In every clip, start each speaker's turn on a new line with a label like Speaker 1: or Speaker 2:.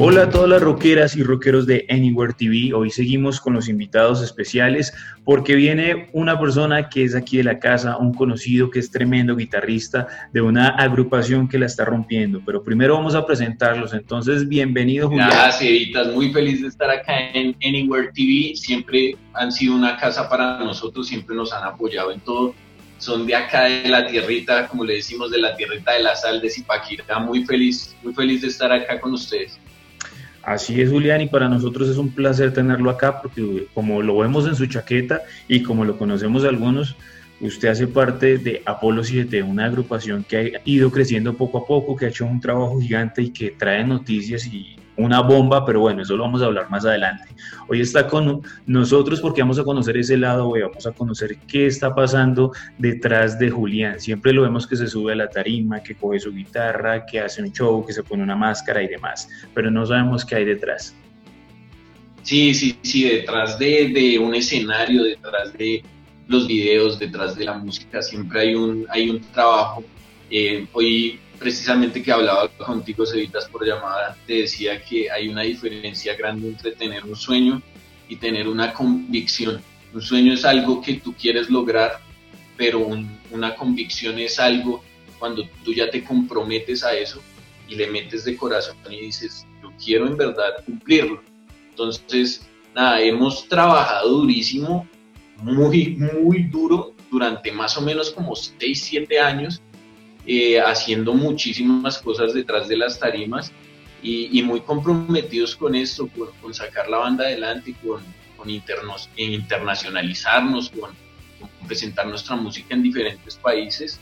Speaker 1: Hola a todas las rockeras y rockeros de Anywhere TV. Hoy seguimos con los invitados especiales porque viene una persona que es aquí de la casa, un conocido que es tremendo guitarrista de una agrupación que la está rompiendo. Pero primero vamos a presentarlos. Entonces, bienvenido,
Speaker 2: Julián. Gracias, Muy feliz de estar acá en Anywhere TV. Siempre han sido una casa para nosotros, siempre nos han apoyado en todo son de acá de la tierrita, como le decimos, de la tierrita de la sal de Zipaquirá. Muy feliz, muy feliz de estar acá con ustedes.
Speaker 1: Así es, Julián, y para nosotros es un placer tenerlo acá porque como lo vemos en su chaqueta y como lo conocemos algunos, usted hace parte de Apolo 7, una agrupación que ha ido creciendo poco a poco, que ha hecho un trabajo gigante y que trae noticias y una bomba, pero bueno, eso lo vamos a hablar más adelante. Hoy está con nosotros porque vamos a conocer ese lado, hoy vamos a conocer qué está pasando detrás de Julián. Siempre lo vemos que se sube a la tarima, que coge su guitarra, que hace un show, que se pone una máscara y demás, pero no sabemos qué hay detrás.
Speaker 2: Sí, sí, sí, detrás de, de un escenario, detrás de los videos, detrás de la música, siempre hay un, hay un trabajo. Eh, hoy precisamente que hablaba contigo, Cevitas, por llamada, te decía que hay una diferencia grande entre tener un sueño y tener una convicción. Un sueño es algo que tú quieres lograr, pero una convicción es algo cuando tú ya te comprometes a eso y le metes de corazón y dices, yo quiero en verdad cumplirlo. Entonces, nada, hemos trabajado durísimo, muy, muy duro durante más o menos como 6, 7 años eh, haciendo muchísimas cosas detrás de las tarimas y, muy comprometidos con esto, con, sacar la banda adelante, con, con internos, internacionalizarnos, con, presentar nuestra música en diferentes países.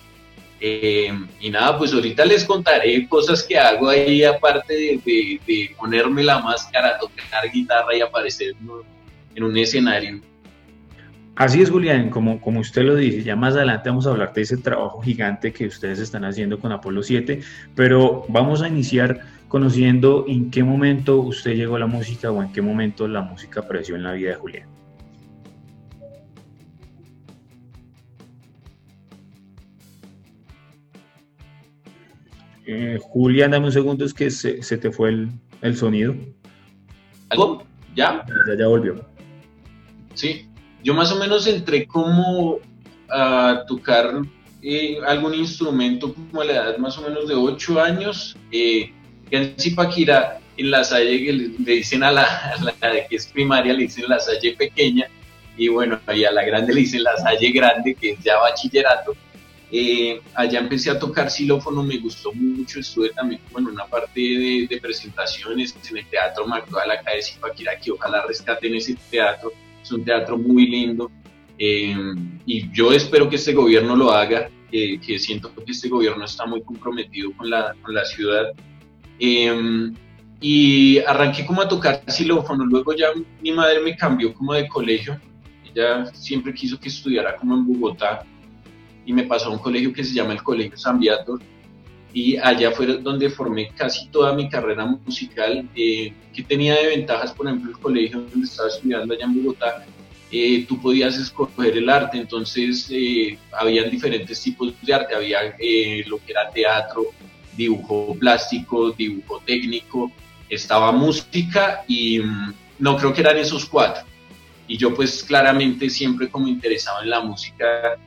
Speaker 2: Eh, y nada, pues ahorita les contaré cosas que hago ahí aparte de, de ponerme la máscara, tocar guitarra y aparecer en un escenario.
Speaker 1: Así es, Julián, como, como usted lo dice, ya más adelante vamos a hablar de ese trabajo gigante que ustedes están haciendo con Apolo 7, pero vamos a iniciar conociendo en qué momento usted llegó a la música o en qué momento la música apareció en la vida de Julián. Eh, Julián, dame un segundo, es que se, te fue el, el sonido.
Speaker 2: ¿Algo? ¿Ya?
Speaker 1: Ya, ya volvió.
Speaker 2: Sí, yo más o menos entré como a tocar eh, algún instrumento como a la edad más o menos de 8 años. Eh, en Zipaquirá, en la salle que le, dicen a la, que es primaria, le dicen la salle pequeña, y bueno, y a la grande le dicen la salle grande, que es ya bachillerato. Eh, allá empecé a tocar xilófono, me gustó mucho, estuve también en una parte de, presentaciones en el Teatro McDowell acá de Zipaquirá, que ojalá rescaten ese teatro es un teatro muy lindo eh, y yo espero que este gobierno lo haga, que siento que este gobierno está muy comprometido con la, con la ciudad. Eh, y arranqué como a tocar xilófono, luego ya mi madre me cambió como de colegio, ella siempre quiso que estudiara como en Bogotá y me pasó a un colegio que se llama el Colegio San Viator y allá fue donde formé casi toda mi carrera musical, eh, que tenía de ventajas, por ejemplo, el colegio donde estaba estudiando allá en Bogotá, eh, tú podías escoger el arte, entonces eh, habían diferentes tipos de arte, había lo que era teatro, dibujo plástico, dibujo técnico, estaba música y mm, no creo que eran esos cuatro. Y yo pues claramente siempre como interesado en la música,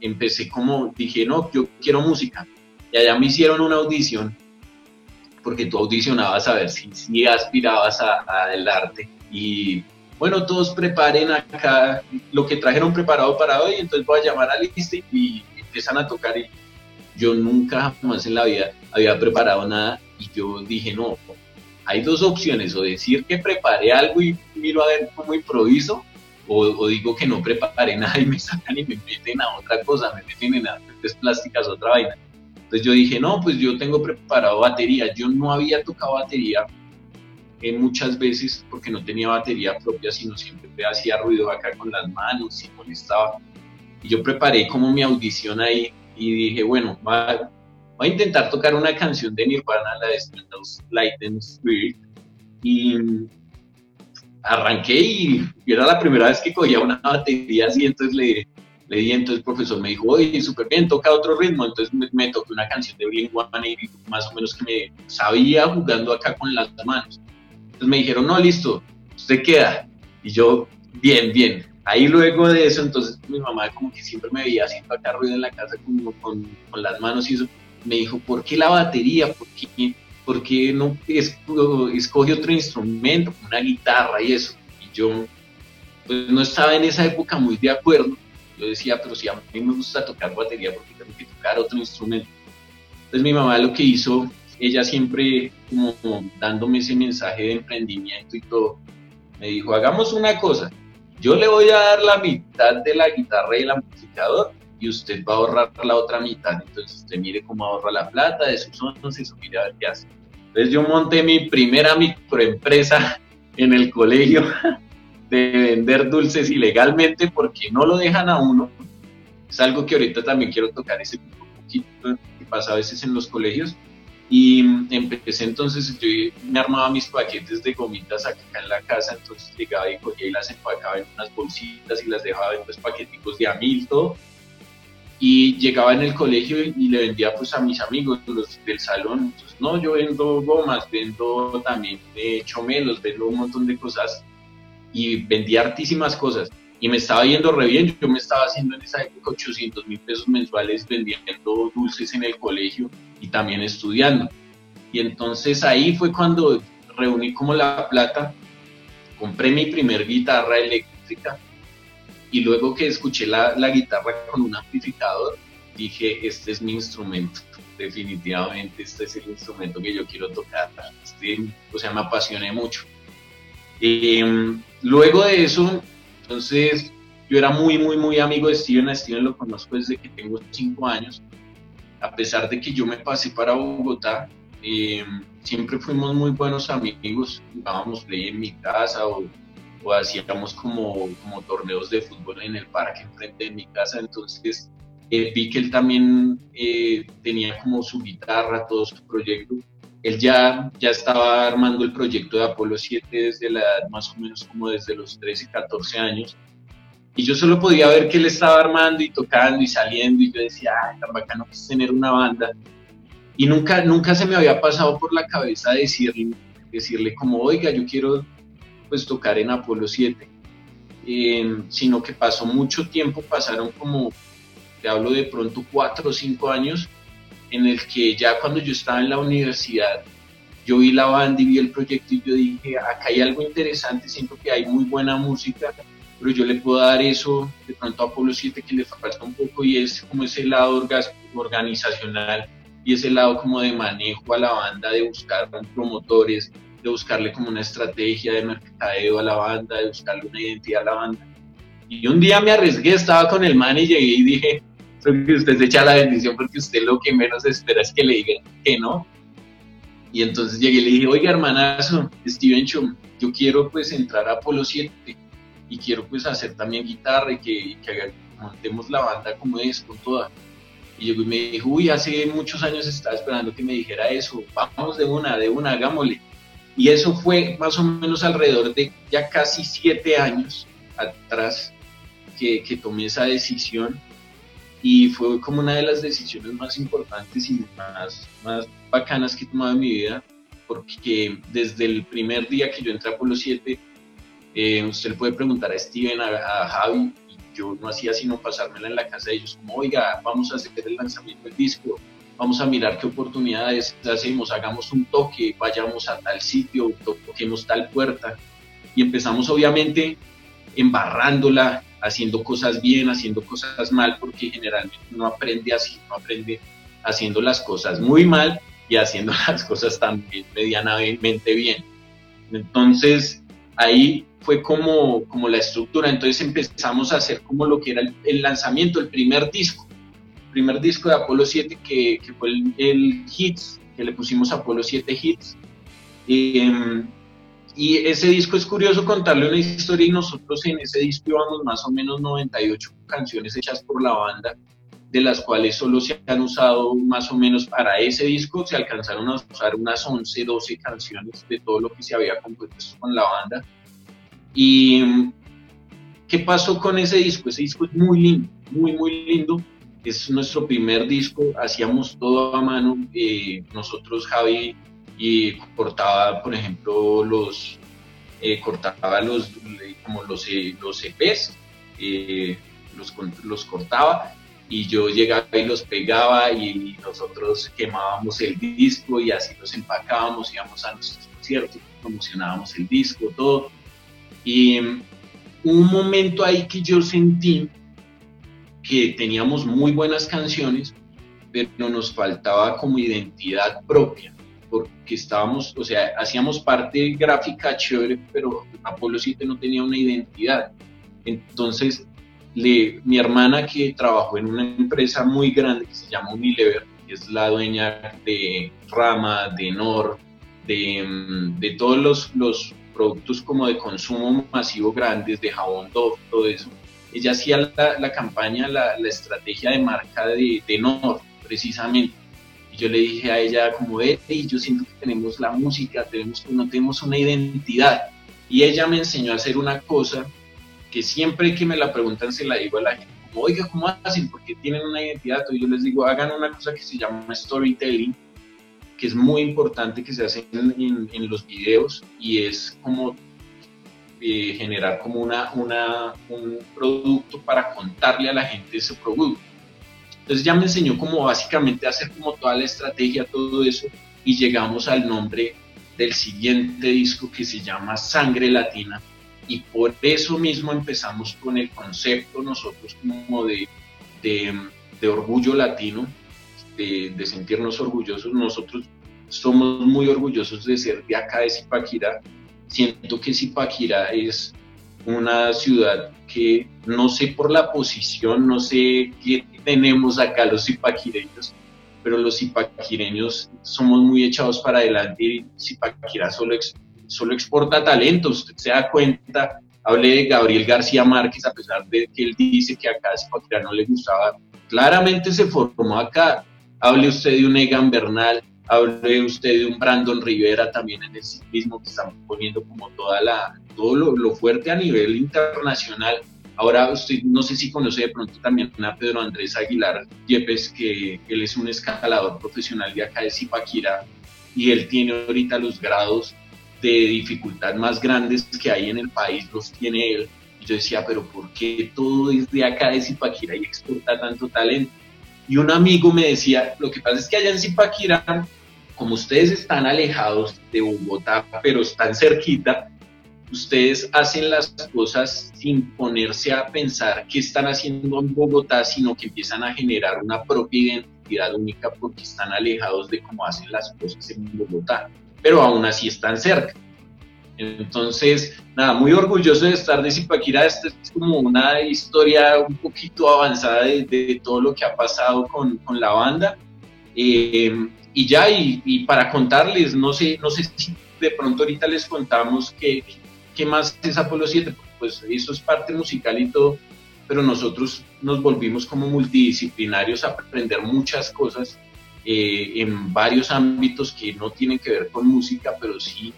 Speaker 2: empecé como, dije, no, yo quiero música y allá me hicieron una audición, porque tú audicionabas a ver si, si aspirabas a, el arte. Y bueno, todos preparen acá lo que trajeron preparado para hoy, entonces voy a llamar a lista y, empiezan a tocar. Y yo nunca jamás en la vida había preparado nada y yo dije, no, hay dos opciones, o decir que preparé algo y miro a ver cómo improviso, o, digo que no preparé nada y me sacan y me meten a otra cosa, me meten en artes plásticas, otra vaina. Entonces yo dije, no, pues yo tengo preparado batería. Yo no había tocado batería muchas veces porque no tenía batería propia, sino siempre hacía ruido acá con las manos y molestaba. Y yo preparé como mi audición ahí y dije, bueno, va, voy a intentar tocar una canción de Nirvana, la de Light and Spirit. Y arranqué y era la primera vez que cogía una batería así, entonces le, Le di, entonces el profesor me dijo, oye, súper bien, toca otro ritmo. Entonces me, me toqué una canción de Blink-182, más o menos que me sabía jugando acá con las manos. Entonces me dijeron, no, listo, usted queda. Y yo, bien, bien. Ahí luego de eso, entonces mi mamá como que siempre me veía haciendo acá ruido en la casa como con, con las manos y eso. Me dijo, ¿por qué la batería? ¿Por qué, por qué no escoge otro instrumento, una guitarra y eso? Y yo pues no estaba en esa época muy de acuerdo. Yo decía, pero si a mí me gusta tocar batería, ¿por qué tengo que tocar otro instrumento? Entonces mi mamá lo que hizo, ella siempre como dándome ese mensaje de emprendimiento y todo, me dijo, hagamos una cosa, yo le voy a dar la mitad de la guitarra y el amplificador y usted va a ahorrar la otra mitad. Entonces usted mire cómo ahorra la plata de sus ondas y mire a ver qué hace. Entonces yo monté mi primera microempresa en el colegio de vender dulces ilegalmente porque no lo dejan a uno. Es algo que ahorita también quiero tocar ese poquito que pasa a veces en los colegios. Y empecé entonces, yo me armaba mis paquetes de gomitas acá en la casa, entonces llegaba y cogía y las empacaba en unas bolsitas y las dejaba en los paqueticos de a mil, todo. Y llegaba en el colegio y le vendía pues a mis amigos, los del salón. Entonces, no, yo vendo gomas, vendo también eh, chomelos, vendo un montón de cosas y vendía hartísimas cosas y me estaba yendo re bien. Yo me estaba haciendo en esa época 800 mil pesos mensuales vendiendo dulces en el colegio y también estudiando. Y entonces ahí fue cuando reuní como la plata, compré mi primer guitarra eléctrica y luego que escuché la, la guitarra con un amplificador, dije, este es mi instrumento. Definitivamente este es el instrumento que yo quiero tocar. Este, o sea, me apasioné mucho. Eh, luego de eso, entonces, yo era muy, muy, muy amigo de Steven. A Steven lo conozco desde que tengo cinco años. A pesar de que yo me pasé para Bogotá, eh, siempre fuimos muy buenos amigos. Jugábamos play en mi casa o, hacíamos como, como torneos de fútbol en el parque enfrente de mi casa. Entonces, eh, vi que él también eh, tenía como su guitarra, todo su proyecto. Él ya, ya estaba armando el proyecto de Apolo 7 desde la edad más o menos como desde los 13, 14 años. Y yo solo podía ver que él estaba armando y tocando y saliendo y yo decía, ay, tan bacano que es tener una banda. Y nunca, nunca se me había pasado por la cabeza decirle, decirle como, oiga, yo quiero pues tocar en Apolo 7. Eh, sino que pasó mucho tiempo, pasaron como, te hablo de pronto cuatro o cinco años, en el que ya cuando yo estaba en la universidad, yo vi la banda y vi el proyecto y yo dije, acá hay algo interesante, siento que hay muy buena música, pero yo le puedo dar eso de pronto a Apolo 7 que le falta un poco y es como ese lado organizacional y ese lado como de manejo a la banda, de buscar promotores, de buscarle como una estrategia de mercadeo a la banda, de buscarle una identidad a la banda. Y un día me arriesgué, estaba con el man y llegué y dije, que usted se echa la bendición porque usted lo que menos espera es que le digan que no. Y entonces llegué y le dije, oiga hermanazo, Steven Chum, yo quiero pues entrar a Apolo 7 y quiero pues hacer también guitarra y que, que montemos la banda como es, con toda. Y yo me dijo, uy, hace muchos años estaba esperando que me dijera eso, vamos de una, de una, hagámosle. Y eso fue más o menos alrededor de ya casi siete años atrás que, que tomé esa decisión y fue como una de las decisiones más importantes y más, más bacanas que he tomado en mi vida, porque desde el primer día que yo entré a Polo 7, eh, usted le puede preguntar a Steven, a, Javi, y yo no hacía sino pasármela en la casa de ellos, como, oiga, vamos a hacer el lanzamiento del disco, vamos a mirar qué oportunidades hacemos, hagamos un toque, vayamos a tal sitio, toquemos tal puerta. Y empezamos obviamente embarrándola, haciendo cosas bien, haciendo cosas mal, porque generalmente no aprende así, no aprende haciendo las cosas muy mal y haciendo las cosas también medianamente bien. Entonces, ahí fue como, como la estructura. Entonces empezamos a hacer como lo que era el, lanzamiento, el primer disco, el primer disco de Apolo 7, que, fue el, Hits, que le pusimos Apolo 7 Hits. Eh, y ese disco es curioso contarle una historia y nosotros en ese disco íbamos más o menos 98 canciones hechas por la banda, de las cuales solo se han usado más o menos para ese disco, se alcanzaron a usar unas 11, 12 canciones de todo lo que se había compuesto con la banda. Y ¿qué pasó con ese disco? Ese disco es muy lindo, muy, muy lindo. Es nuestro primer disco, hacíamos todo a mano. Eh, nosotros, Javi, y cortaba, por ejemplo, los, eh, cortaba los, como los, los EPs, los, los cortaba y yo llegaba y los pegaba y nosotros quemábamos el disco y así los empacábamos, íbamos a nuestros conciertos, promocionábamos el disco, todo. Y un momento ahí que yo sentí que teníamos muy buenas canciones, pero nos faltaba como identidad propia, porque estábamos, o sea, hacíamos parte gráfica chévere, pero Apolo 7 no tenía una identidad. Entonces, le, mi hermana que trabajó en una empresa muy grande que se llama Unilever, que es la dueña de Rama, de Nor, de, mm, de todos los, los productos como de consumo masivo grandes, de jabón Dove, todo eso. Ella hacía la, la campaña, la, la, estrategia de marca de, de Nor, precisamente. Y yo le dije a ella como, y yo siento que tenemos la música, tenemos, no tenemos una identidad. Y ella me enseñó a hacer una cosa que siempre que me la preguntan se la digo a la gente, como, oiga, ¿cómo hacen? Porque tienen una identidad. Y yo les digo, hagan una cosa que se llama storytelling, que es muy importante que se hace en, los videos y es como eh, generar como una, un producto para contarle a la gente ese producto. Entonces ya me enseñó como básicamente hacer como toda la estrategia, todo eso, y llegamos al nombre del siguiente disco que se llama Sangre Latina. Y por eso mismo empezamos con el concepto nosotros como de, de, de orgullo latino, de, sentirnos orgullosos. Nosotros somos muy orgullosos de ser de acá de Zipaquirá. Siento que Zipaquirá es una ciudad que no sé por la posición, no sé qué tenemos acá los zipaquireños, pero los zipaquireños somos muy echados para adelante y Zipaquirá solo, solo exporta talentos. Usted se da cuenta, hable de Gabriel García Márquez, a pesar de que él dice que acá a Zipaquirá no le gustaba, claramente se formó acá hable usted de un Egan Bernal, hable usted de un Brandon Rivera también en el ciclismo que están poniendo como toda la, todo lo, fuerte a nivel internacional. Ahora usted no sé si conoce de pronto también a Pedro Andrés Aguilar Yepes, que él es un escalador profesional de acá de Zipaquirá y él tiene ahorita los grados de dificultad más grandes que hay en el país, los tiene él. Y yo decía, pero ¿por qué todo es de acá de Zipaquirá y exporta tanto talento? Y un amigo me decía, lo que pasa es que allá en Zipaquirá, como ustedes están alejados de Bogotá, pero están cerquita, ustedes hacen las cosas sin ponerse a pensar qué están haciendo en Bogotá, sino que empiezan a generar una propia identidad única porque están alejados de cómo hacen las cosas en Bogotá, pero aún así están cerca. Entonces, nada, muy orgulloso de estar de Zipaquirá. Esta es como una historia un poquito avanzada de, todo lo que ha pasado con, con la banda. Eh, y ya, y, para contarles, no sé, no sé si de pronto ahorita les contamos qué, qué más es Apolo 7, pues eso es parte musical y todo, pero nosotros nos volvimos como multidisciplinarios a aprender muchas cosas eh, en varios ámbitos que no tienen que ver con música, pero sí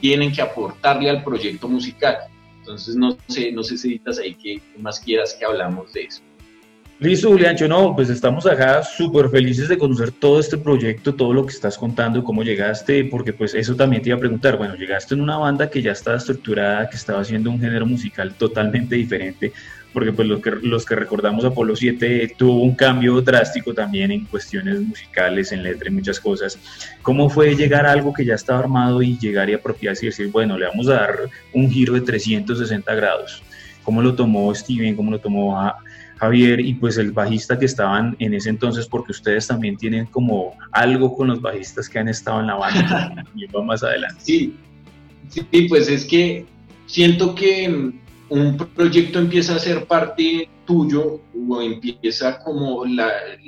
Speaker 2: tienen que aportarle al proyecto musical. Entonces, no sé, no sé si editas ahí que más quieras que hablamos de eso.
Speaker 1: Listo, Juliancho, no, pues estamos acá súper felices de conocer todo este proyecto, todo lo que estás contando, cómo llegaste, porque pues eso también te iba a preguntar, bueno, llegaste en una banda que ya estaba estructurada, que estaba haciendo un género musical totalmente diferente, porque pues los que, los que recordamos Apolo 7 tuvo un cambio drástico también en cuestiones musicales, en letra y muchas cosas. ¿Cómo fue llegar a algo que ya estaba armado y llegar y apropiarse y decir, bueno, le vamos a dar un giro de 360 grados? ¿Cómo lo tomó Steven? ¿Cómo lo tomó Javier? Y pues el bajista que estaban en ese entonces, porque ustedes también tienen como algo con los bajistas que han estado en la banda y va más adelante.
Speaker 2: Sí, sí, pues es que siento que un proyecto empieza a ser parte tuyo o empieza como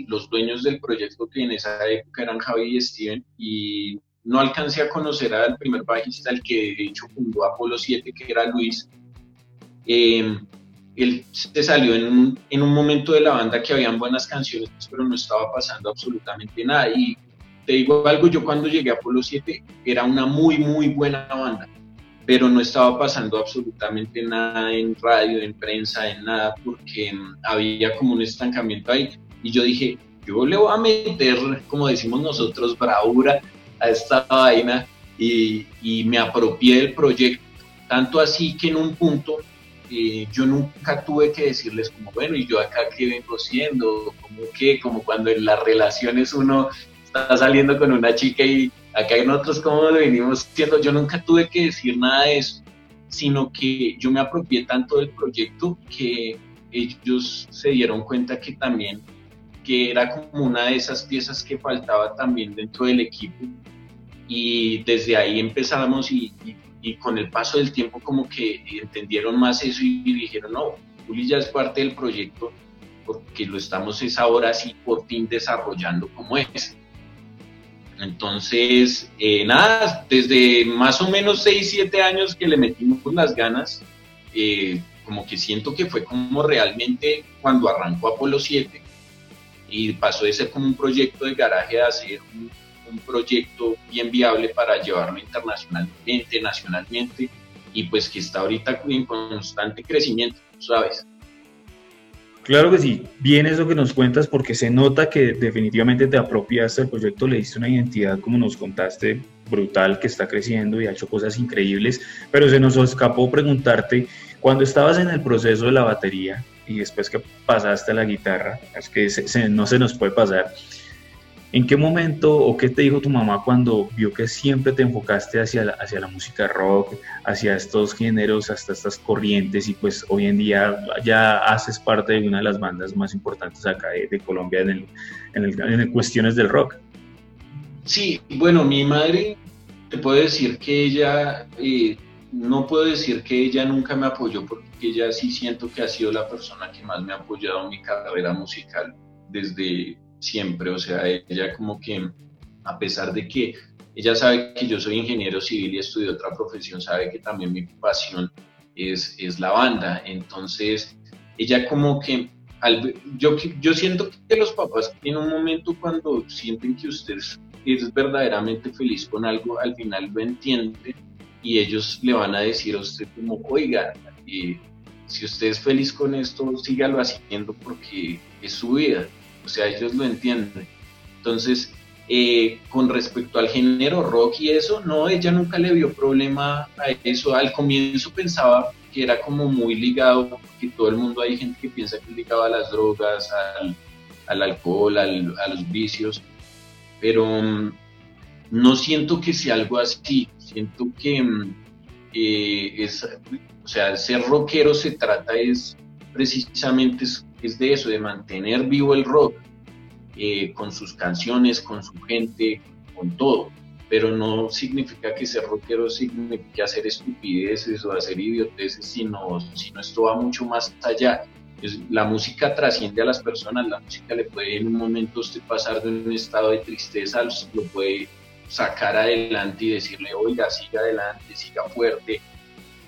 Speaker 2: los dueños del proyecto que en esa época eran Javi y Steven y no alcancé a conocer al primer bajista, el que de hecho fundó Apolo 7, que era Luis. Em, él se salió en un, en un momento de la banda que habían buenas canciones, pero no estaba pasando absolutamente nada. Y te digo algo, yo cuando llegué a Apolo 7 era una muy, muy buena banda pero no estaba pasando absolutamente nada en radio, en prensa, en nada, porque mm, había como un estancamiento ahí. Y yo dije, yo le voy a meter, como decimos nosotros, bravura a esta vaina y, y me apropié del proyecto. Tanto así que en un punto eh, yo nunca tuve que decirles como, bueno, ¿y yo acá qué vengo siendo? Como que, como cuando en las relaciones uno está saliendo con una chica y acá en otros como lo venimos siendo, yo nunca tuve que decir nada de eso, sino que yo me apropié tanto del proyecto que ellos se dieron cuenta que también que era como una de esas piezas que faltaba también dentro del equipo y desde ahí empezamos y, con el paso del tiempo como que entendieron más eso y, dijeron, no, Juli ya es parte del proyecto porque lo estamos es ahora sí por fin desarrollando como es. Entonces, eh, nada, desde más o menos 6, 7 años que le metimos las ganas, eh, como que siento que fue como realmente cuando arrancó Apolo 7 y pasó de ser como un proyecto de garaje a ser un, proyecto bien viable para llevarlo internacionalmente, nacionalmente y pues que está ahorita en constante crecimiento, ¿sabes?
Speaker 1: Claro que sí, bien eso que nos cuentas porque se nota que definitivamente te apropiaste del proyecto, le diste una identidad como nos contaste brutal que está creciendo y ha hecho cosas increíbles, pero se nos escapó preguntarte, cuando estabas en el proceso de la batería, y después que pasaste a la guitarra, es que no se nos puede pasar. ¿En qué momento o qué te dijo tu mamá cuando vio que siempre te enfocaste hacia la, hacia la música rock, hacia estos géneros, hasta estas corrientes y pues hoy en día ya haces parte de una de las bandas más importantes acá de, Colombia en, el, en, el, en cuestiones del rock?
Speaker 2: Sí, bueno, mi madre, te puedo decir que ella, eh, no puedo decir que ella nunca me apoyó porque ella sí siento que ha sido la persona que más me ha apoyado en mi carrera musical desde siempre. O sea, ella como que, a pesar de que ella sabe que yo soy ingeniero civil y estudié otra profesión, sabe que también mi pasión es, es la banda. Entonces, ella como que, yo, yo siento que los papás en un momento cuando sienten que usted es verdaderamente feliz con algo, al final lo entiende y ellos le van a decir a usted como, oiga, eh, si usted es feliz con esto, sígalo haciendo porque es su vida. O sea, ellos lo entienden. Entonces, eh, con respecto al género rock y eso, no, ella nunca le vio problema a eso. Al comienzo pensaba que era como muy ligado, porque todo el mundo hay gente que piensa que es ligado a las drogas, al, alcohol, a los vicios, pero mm, no siento que sea algo así. Siento que mm, eh, es o sea, ser rockero se trata es precisamente es, de eso, de mantener vivo el rock eh, con sus canciones, con su gente, con todo. Pero no significa que ser rockero signifique hacer estupideces o hacer idioteces, sino, sino esto va mucho más allá. la música trasciende a las personas, la música le puede en un momento usted pasar de un estado de tristeza, lo puede sacar adelante y decirle, oiga, siga adelante, siga fuerte,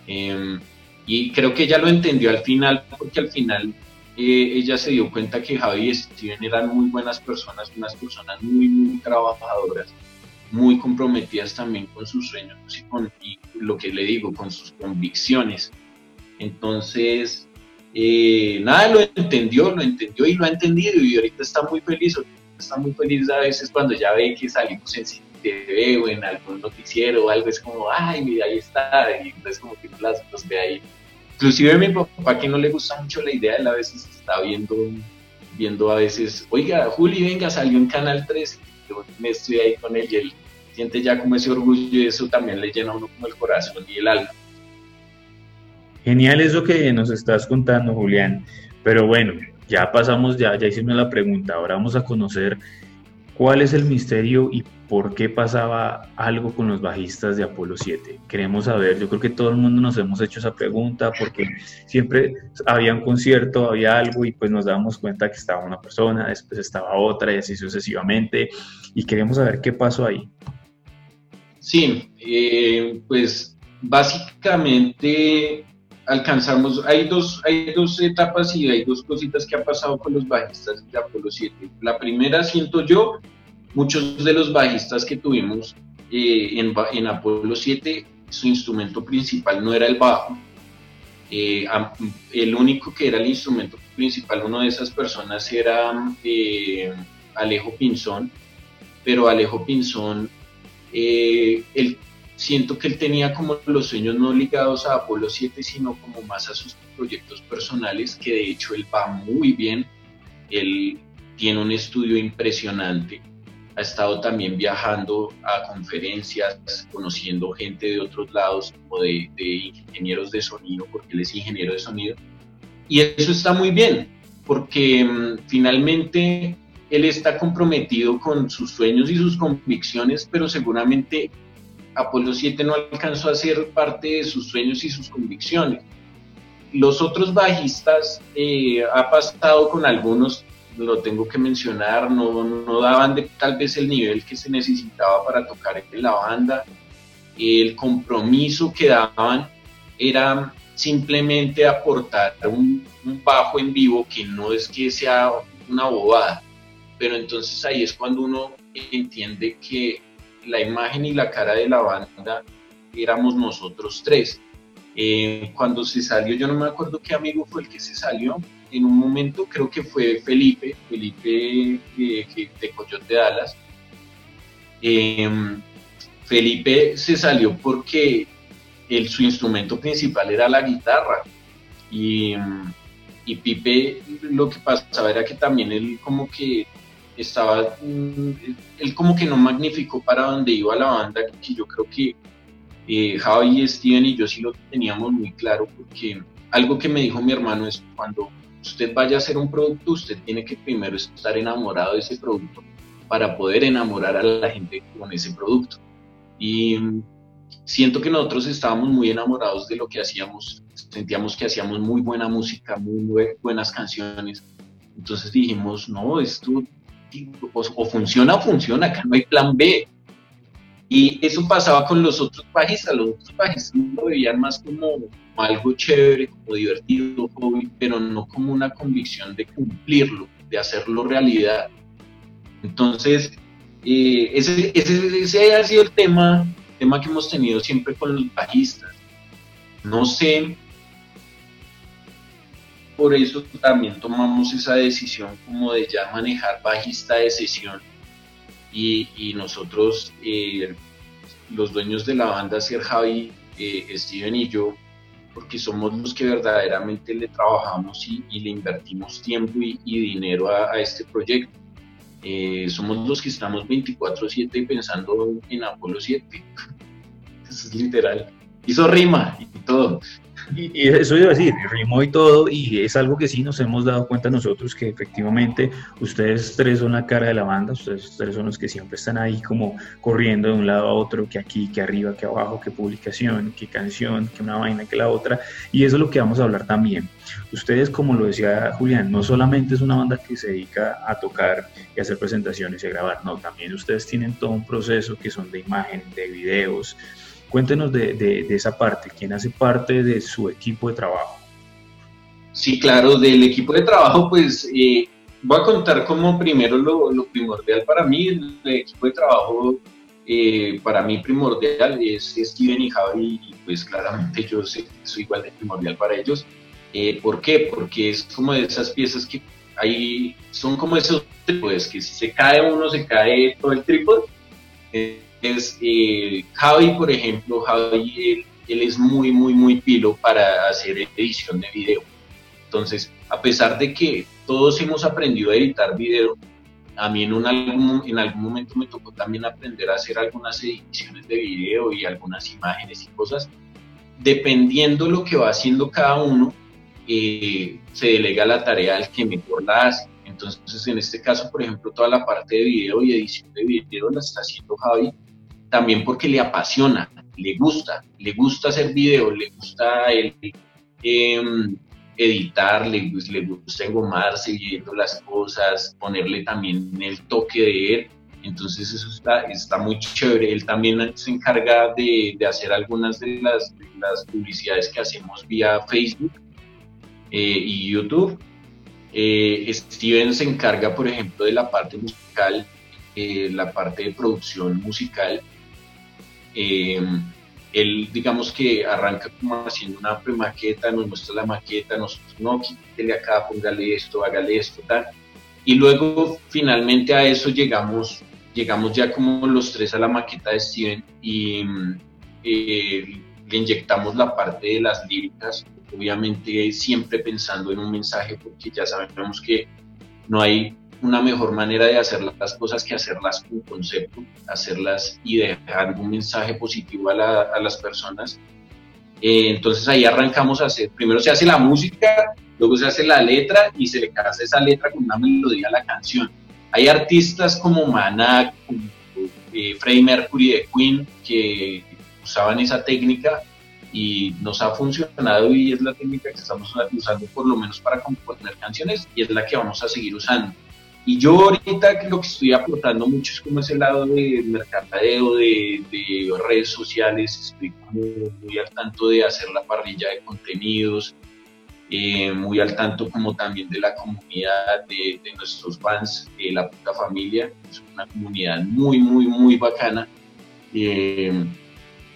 Speaker 2: Em, y creo que ella lo entendió al final, porque al final eh, ella se dio cuenta que Javi y Steven eran muy buenas personas, unas personas muy, muy trabajadoras, muy comprometidas también con sus sueños y con lo que le digo, con sus convicciones. Entonces, eh, nada, lo entendió, lo entendió y lo ha entendido y ahorita está muy feliz, está muy feliz a veces cuando ya ve que salimos en TV o en algún noticiero o algo, es como, ay, mira, ahí está, y entonces como que las los ve ahí. Inclusive mi papá que no le gusta mucho la idea, él a veces está viendo, viendo a veces, oiga, Juli, venga, salió en Canal 3, yo me estoy ahí con él y él siente ya como ese orgullo y eso también le llena a uno como el corazón y el alma.
Speaker 1: Genial eso que nos estás contando, Julián. Pero bueno, ya pasamos, ya, ya hicimos la pregunta. Ahora vamos a conocer cuál es el misterio y por qué pasaba algo con los bajistas de Apolo 7. Queremos saber, yo creo que todo el mundo nos hemos hecho esa pregunta porque siempre había un concierto, había algo y pues nos dábamos cuenta que estaba una persona, después estaba otra y así sucesivamente y queremos saber qué pasó ahí.
Speaker 2: Sí, eh, pues básicamente alcanzamos, hay dos, hay dos etapas y hay dos cositas que ha pasado con los bajistas de Apolo 7. La primera siento yo muchos de los bajistas que tuvimos eh, en, Apolo 7 su instrumento principal no era el bajo. Eh, el único que era el instrumento principal, una de esas personas era eh, Alejo Pinzón, pero Alejo Pinzón, eh, siento que él tenía como los sueños no ligados a Apolo 7, sino como más a sus proyectos personales, que de hecho él va muy bien, él tiene un estudio impresionante, ha estado también viajando a conferencias, conociendo gente de otros lados, como de, ingenieros de sonido, porque él es ingeniero de sonido. Y eso está muy bien, porque mm, finalmente él está comprometido con sus sueños y sus convicciones, pero seguramente Apolo 7 no alcanzó a ser parte de sus sueños y sus convicciones. Los otros bajistas eh, ha pasado con algunos lo tengo que mencionar, no, no daban tal vez el nivel que se necesitaba para tocar en la banda. El compromiso que daban era simplemente aportar un, bajo en vivo que no es que sea una bobada, pero entonces ahí es cuando uno entiende que la imagen y la cara de la banda éramos nosotros tres. Eh, cuando se salió, yo no me acuerdo qué amigo fue el que se salió, en un momento creo que fue Felipe, Felipe eh, de Coyote Dallas. Em, Felipe se salió porque el, su instrumento principal era la guitarra y, y Pipe lo que pasaba era que también él como que estaba, mm, él como que no magnificó para dónde iba la banda, que yo creo que eh, Javi, Steven y yo sí lo teníamos muy claro porque algo que me dijo mi hermano es cuando usted vaya a hacer un producto, usted tiene que primero estar enamorado de ese producto para poder enamorar a la gente con ese producto. Y siento que nosotros estábamos muy enamorados de lo que hacíamos, sentíamos que hacíamos muy buena música, muy buenas canciones. Entonces dijimos, no, esto o, funciona o funciona, acá no hay plan B. Y eso pasaba con los otros bajistas, los otros bajistas lo veían más como, algo chévere, como divertido, hobby, pero no como una convicción de cumplirlo, de hacerlo realidad. Entonces, eh, ese, ese, ese, ha sido el tema, tema que hemos tenido siempre con los bajistas. No sé, por eso también tomamos esa decisión como de ya manejar bajista de sesión y, nosotros, eh, los dueños de la banda, Ser Javi, eh, Steven y yo, porque somos los que verdaderamente le trabajamos y, le invertimos tiempo y, dinero a, este proyecto. Eh, somos los que estamos 24/7 pensando en Apolo 7. Eso es literal. Hizo rima y todo.
Speaker 1: Y, eso iba a decir, ritmo y todo, y es algo que sí nos hemos dado cuenta nosotros que efectivamente ustedes tres son la cara de la banda, ustedes tres son los que siempre están ahí como corriendo de un lado a otro, que aquí, que arriba, que abajo, que publicación, que canción, que una vaina, que la otra, y eso es lo que vamos a hablar también. Ustedes, como lo decía Julián, no solamente es una banda que se dedica a tocar y hacer presentaciones y a grabar, no, también ustedes tienen todo un proceso que son de imagen, de videos, Cuéntenos de, esa parte, ¿quién hace parte de su equipo de trabajo?
Speaker 2: Sí, claro, del equipo de trabajo, pues eh, voy a contar como primero lo, primordial para mí, el, equipo de trabajo eh, para mí primordial es Steven y Javi, y pues claramente yo soy, igual de primordial para ellos. Eh, ¿Por qué? Porque es como de esas piezas que hay, son como esos trípodes, que si se cae uno, se cae todo el trípode es eh, Javi, por ejemplo, Javi, él, es muy, muy, muy pilo para hacer edición de video. Entonces, a pesar de que todos hemos aprendido a editar video, a mí en, un en algún momento me tocó también aprender a hacer algunas ediciones de video y algunas imágenes y cosas. Dependiendo lo que va haciendo cada uno, eh, se delega la tarea al que mejor la hace. Entonces, en este caso, por ejemplo, toda la parte de video y edición de video la está haciendo Javi también porque le apasiona, le gusta, le gusta hacer video, le gusta el, em, editar, le, le, gusta engomarse viendo las cosas, ponerle también el toque de él. Entonces eso está, está muy chévere. Él también se encarga de, de hacer algunas de las, las, publicidades que hacemos vía Facebook eh, y YouTube. Eh, Steven se encarga, por ejemplo, de la parte musical, eh, la parte de producción musical eh, él digamos que arranca como haciendo una premaqueta, nos muestra la maqueta, nosotros no, quítele acá, póngale esto, hágale esto, tal. Y luego finalmente a eso llegamos, llegamos ya como los tres a la maqueta de Steven y eh, le inyectamos la parte de las líricas, obviamente siempre pensando en un mensaje porque ya sabemos que no hay una mejor manera de hacer las cosas que hacerlas con concepto, hacerlas y dejar un mensaje positivo a, las personas. Eh, entonces ahí arrancamos a hacer, primero se hace la música, luego se hace la letra y se le hace esa letra con una melodía a la canción. Hay artistas como Maná, como eh, Freddie Mercury de Queen que usaban esa técnica y nos ha funcionado y es la técnica que estamos usando por lo menos para componer canciones y es la que vamos a seguir usando. Y yo ahorita lo que estoy aportando mucho es como ese lado de mercadeo, de, de redes sociales, estoy muy al tanto de hacer la parrilla de contenidos, eh, muy al tanto como también de la comunidad de, de nuestros fans, de la puta familia, es una comunidad muy, muy, muy bacana, eh,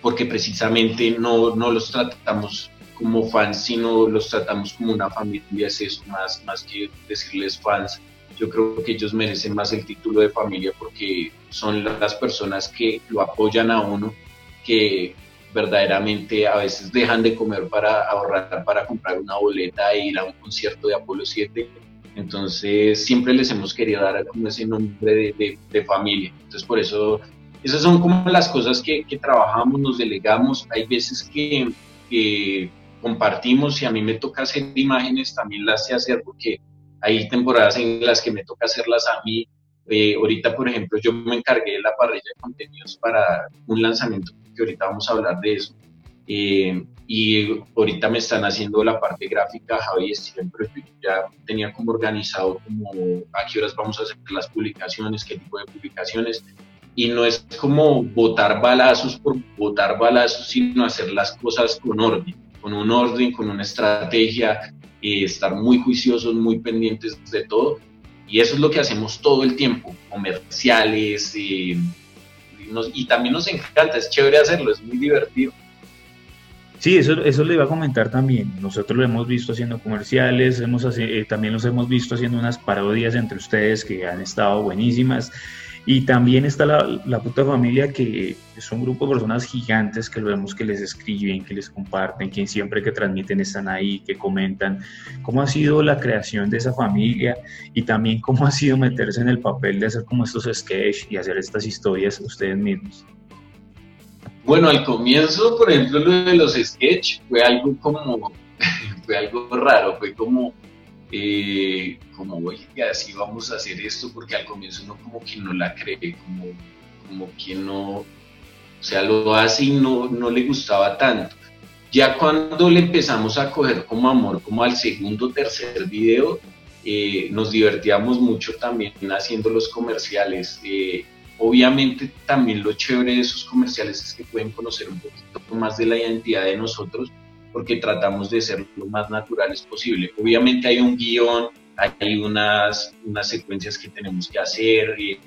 Speaker 2: porque precisamente no, no los tratamos como fans, sino los tratamos como una familia, es eso, más, más que decirles fans yo creo que ellos merecen más el título de familia porque son las personas que lo apoyan a uno, que verdaderamente a veces dejan de comer para ahorrar, para comprar una boleta e ir a un concierto de Apolo 7. Entonces siempre les hemos querido dar como ese nombre de, familia. Entonces por eso, esas son como las cosas que, trabajamos, nos delegamos. Hay veces que, que compartimos y a mí me toca hacer imágenes, también las sé hacer porque hay temporadas en las que me toca hacerlas a mí. Eh, ahorita, por ejemplo, yo me encargué de la parrilla de contenidos para un lanzamiento, que ahorita vamos a hablar de eso. Eh, y ahorita me están haciendo la parte gráfica, Javi siempre ya tenía como organizado como a qué horas vamos a hacer las publicaciones, qué tipo de publicaciones, y no es como botar balazos por botar balazos, sino hacer las cosas con orden, con un orden, con una estrategia, y estar muy juiciosos, muy pendientes de todo. Y eso es lo que hacemos todo el tiempo, comerciales, y, y también nos encanta, es chévere hacerlo, es muy divertido.
Speaker 1: Sí, eso, eso le iba a comentar también. Nosotros lo hemos visto haciendo comerciales, hemos, eh, también los hemos visto haciendo unas parodias entre ustedes que han estado buenísimas. Y también está la, la, puta familia, que es un grupo de personas gigantes que vemos que les escriben, que les comparten, que siempre que transmiten están ahí, que comentan. ¿Cómo ha sido la creación de esa familia? Y también cómo ha sido meterse en el papel de hacer como estos sketches y hacer estas historias ustedes mismos.
Speaker 2: Bueno, al comienzo, por ejemplo, lo de los sketches fue algo como, fue algo raro, fue como eh, como, oye, así vamos a hacer esto, porque al comienzo uno como que no la cree, como, como que no, o sea, lo hace y no, no le gustaba tanto. Ya cuando le empezamos a coger como amor, como al segundo tercer video, eh, nos divertíamos mucho también haciendo los comerciales. Eh, obviamente también lo chévere de esos comerciales es que pueden conocer un poquito más de la identidad de nosotros porque tratamos de ser lo más naturales posible. Obviamente hay un guion, hay unas, unas secuencias que tenemos que hacer, y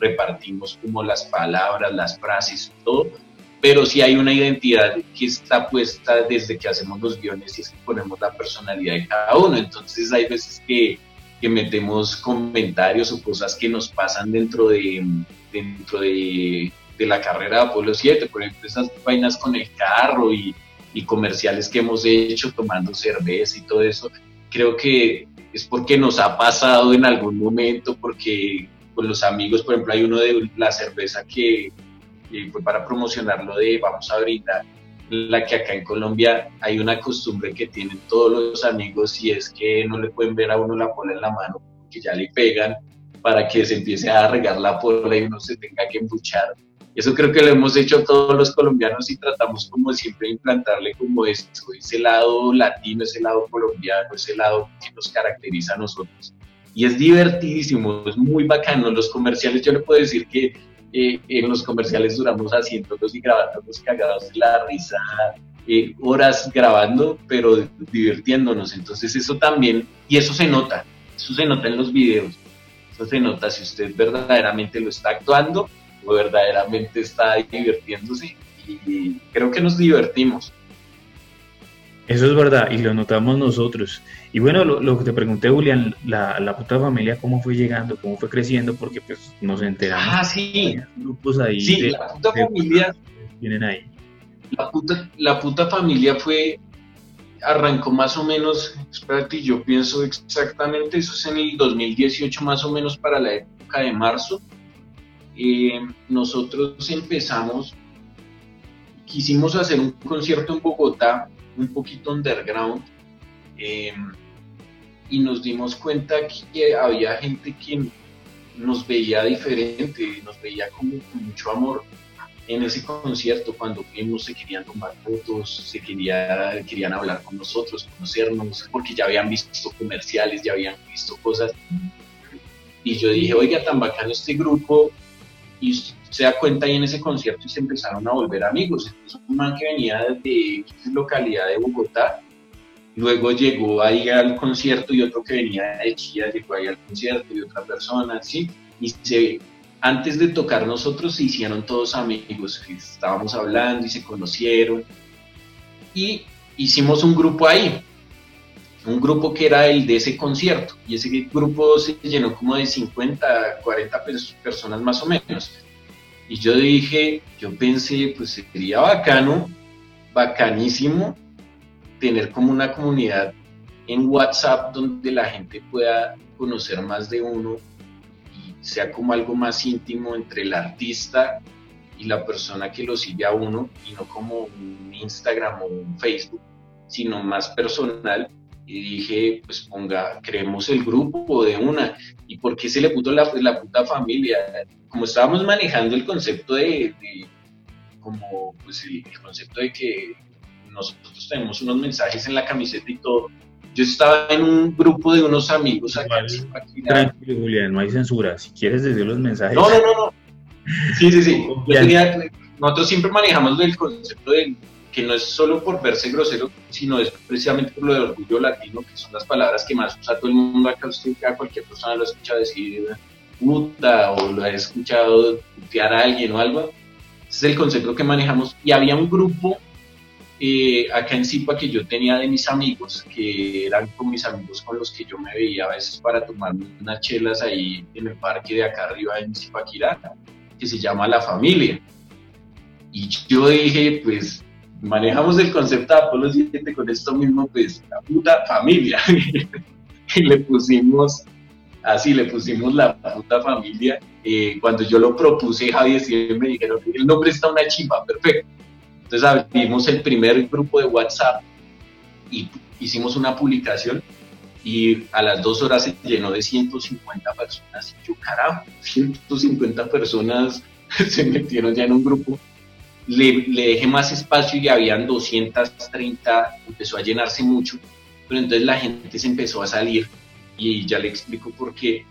Speaker 2: repartimos como las palabras, las frases, todo, pero sí hay una identidad que está puesta desde que hacemos los guiones y es que ponemos la personalidad de cada uno. Entonces hay veces que, que metemos comentarios o cosas que nos pasan dentro de, dentro de, de la carrera de Apolo 7, por ejemplo, esas vainas con el carro y y comerciales que hemos hecho tomando cerveza y todo eso, creo que es porque nos ha pasado en algún momento, porque con los amigos, por ejemplo, hay uno de la cerveza que, fue para promocionarlo de vamos a brindar, la que acá en Colombia hay una costumbre que tienen todos los amigos y es que no le pueden ver a uno la pola en la mano porque ya le pegan para que se empiece a regar la pola y uno se tenga que embuchar eso creo que lo hemos hecho todos los colombianos y tratamos como siempre implantarle como esto, ese lado latino, ese lado colombiano, ese lado que nos caracteriza a nosotros. Y es divertidísimo, es muy bacano. Los comerciales, yo le puedo decir que eh, en los comerciales duramos haciéndolos y grabándolos cagados de la risa, eh, horas grabando, pero divirtiéndonos. Entonces eso también, y eso se nota, eso se nota en los videos. Eso se nota si usted verdaderamente lo está actuando verdaderamente está divirtiéndose y creo que nos divertimos.
Speaker 1: Eso es verdad y lo notamos nosotros. Y bueno, lo, que te pregunté, Julián, la, la, puta familia, ¿cómo fue llegando? ¿Cómo fue creciendo? Porque pues nos enteramos.
Speaker 2: Ah, sí.
Speaker 1: Grupos ahí.
Speaker 2: Sí, la puta familia.
Speaker 1: Vienen ahí.
Speaker 2: La puta, la puta familia fue, arrancó más o menos, espérate, yo pienso exactamente, eso es en el 2018 más o menos para la época de marzo. Eh, nosotros empezamos, quisimos hacer un concierto en Bogotá un poquito underground eh, y nos dimos cuenta que había gente que nos veía diferente, nos veía como con mucho amor en ese concierto cuando fuimos se querían tomar fotos, se quería, querían hablar con nosotros, conocernos, porque ya habían visto comerciales, ya habían visto cosas. Y yo dije, oiga, tan bacano este grupo, y se da cuenta ahí en ese concierto y se empezaron a volver amigos. Un man que venía de localidad de Bogotá, luego llegó ahí al concierto y otro que venía de Chía llegó ahí al concierto y otra persona, ¿sí? Y se, antes de tocar nosotros se hicieron todos amigos, estábamos hablando y se conocieron. Y hicimos un grupo ahí, un grupo que era el de ese concierto, y ese grupo se llenó como de 50, 40 personas más o menos. Y yo dije, yo pensé, pues sería bacano, bacanísimo, tener como una comunidad en WhatsApp donde la gente pueda conocer más de uno y sea como algo más íntimo entre el artista y la persona que lo sigue a uno y no como un Instagram o un Facebook, sino más personal y dije, pues ponga, creemos el grupo de una. ¿Y por qué se le puso la, la puta familia? Como estábamos manejando el concepto de, como, pues el, concepto de que nosotros tenemos unos mensajes en la camiseta y todo. Yo estaba en un grupo de unos amigos acá.
Speaker 1: Tranquilo, Julián, no hay censura. Si quieres decir los mensajes.
Speaker 2: No, no, no, no. Sí, sí, sí. nosotros siempre manejamos el concepto de que no es solo por verse grosero, sino es precisamente por lo de orgullo latino, que son las palabras que más usa todo el mundo acá, usted cualquier persona lo ha escuchado decir puta o lo ha escuchado putear a alguien o algo. Ese es el concepto que manejamos. Y había un grupo eh, acá en Zipa que yo tenía de mis amigos, que eran con mis amigos con los que yo me veía a veces para tomar unas chelas ahí en el parque de acá arriba en Zipaquirá, que se llama La Familia. Y yo dije, pues manejamos el concepto de Apolo 7 con esto mismo, pues la puta familia. y le pusimos, así le pusimos la puta familia. Eh, cuando yo lo propuse, Javier y me dijeron, el nombre está una chimba, perfecto. Entonces abrimos el primer grupo de WhatsApp y hicimos una publicación y a las dos horas se llenó de 150 personas. Y yo, carajo, 150 personas se metieron ya en un grupo le, dejé más espacio y habían 230, empezó a llenarse mucho, pero entonces la gente se empezó a salir y ya le explico por qué.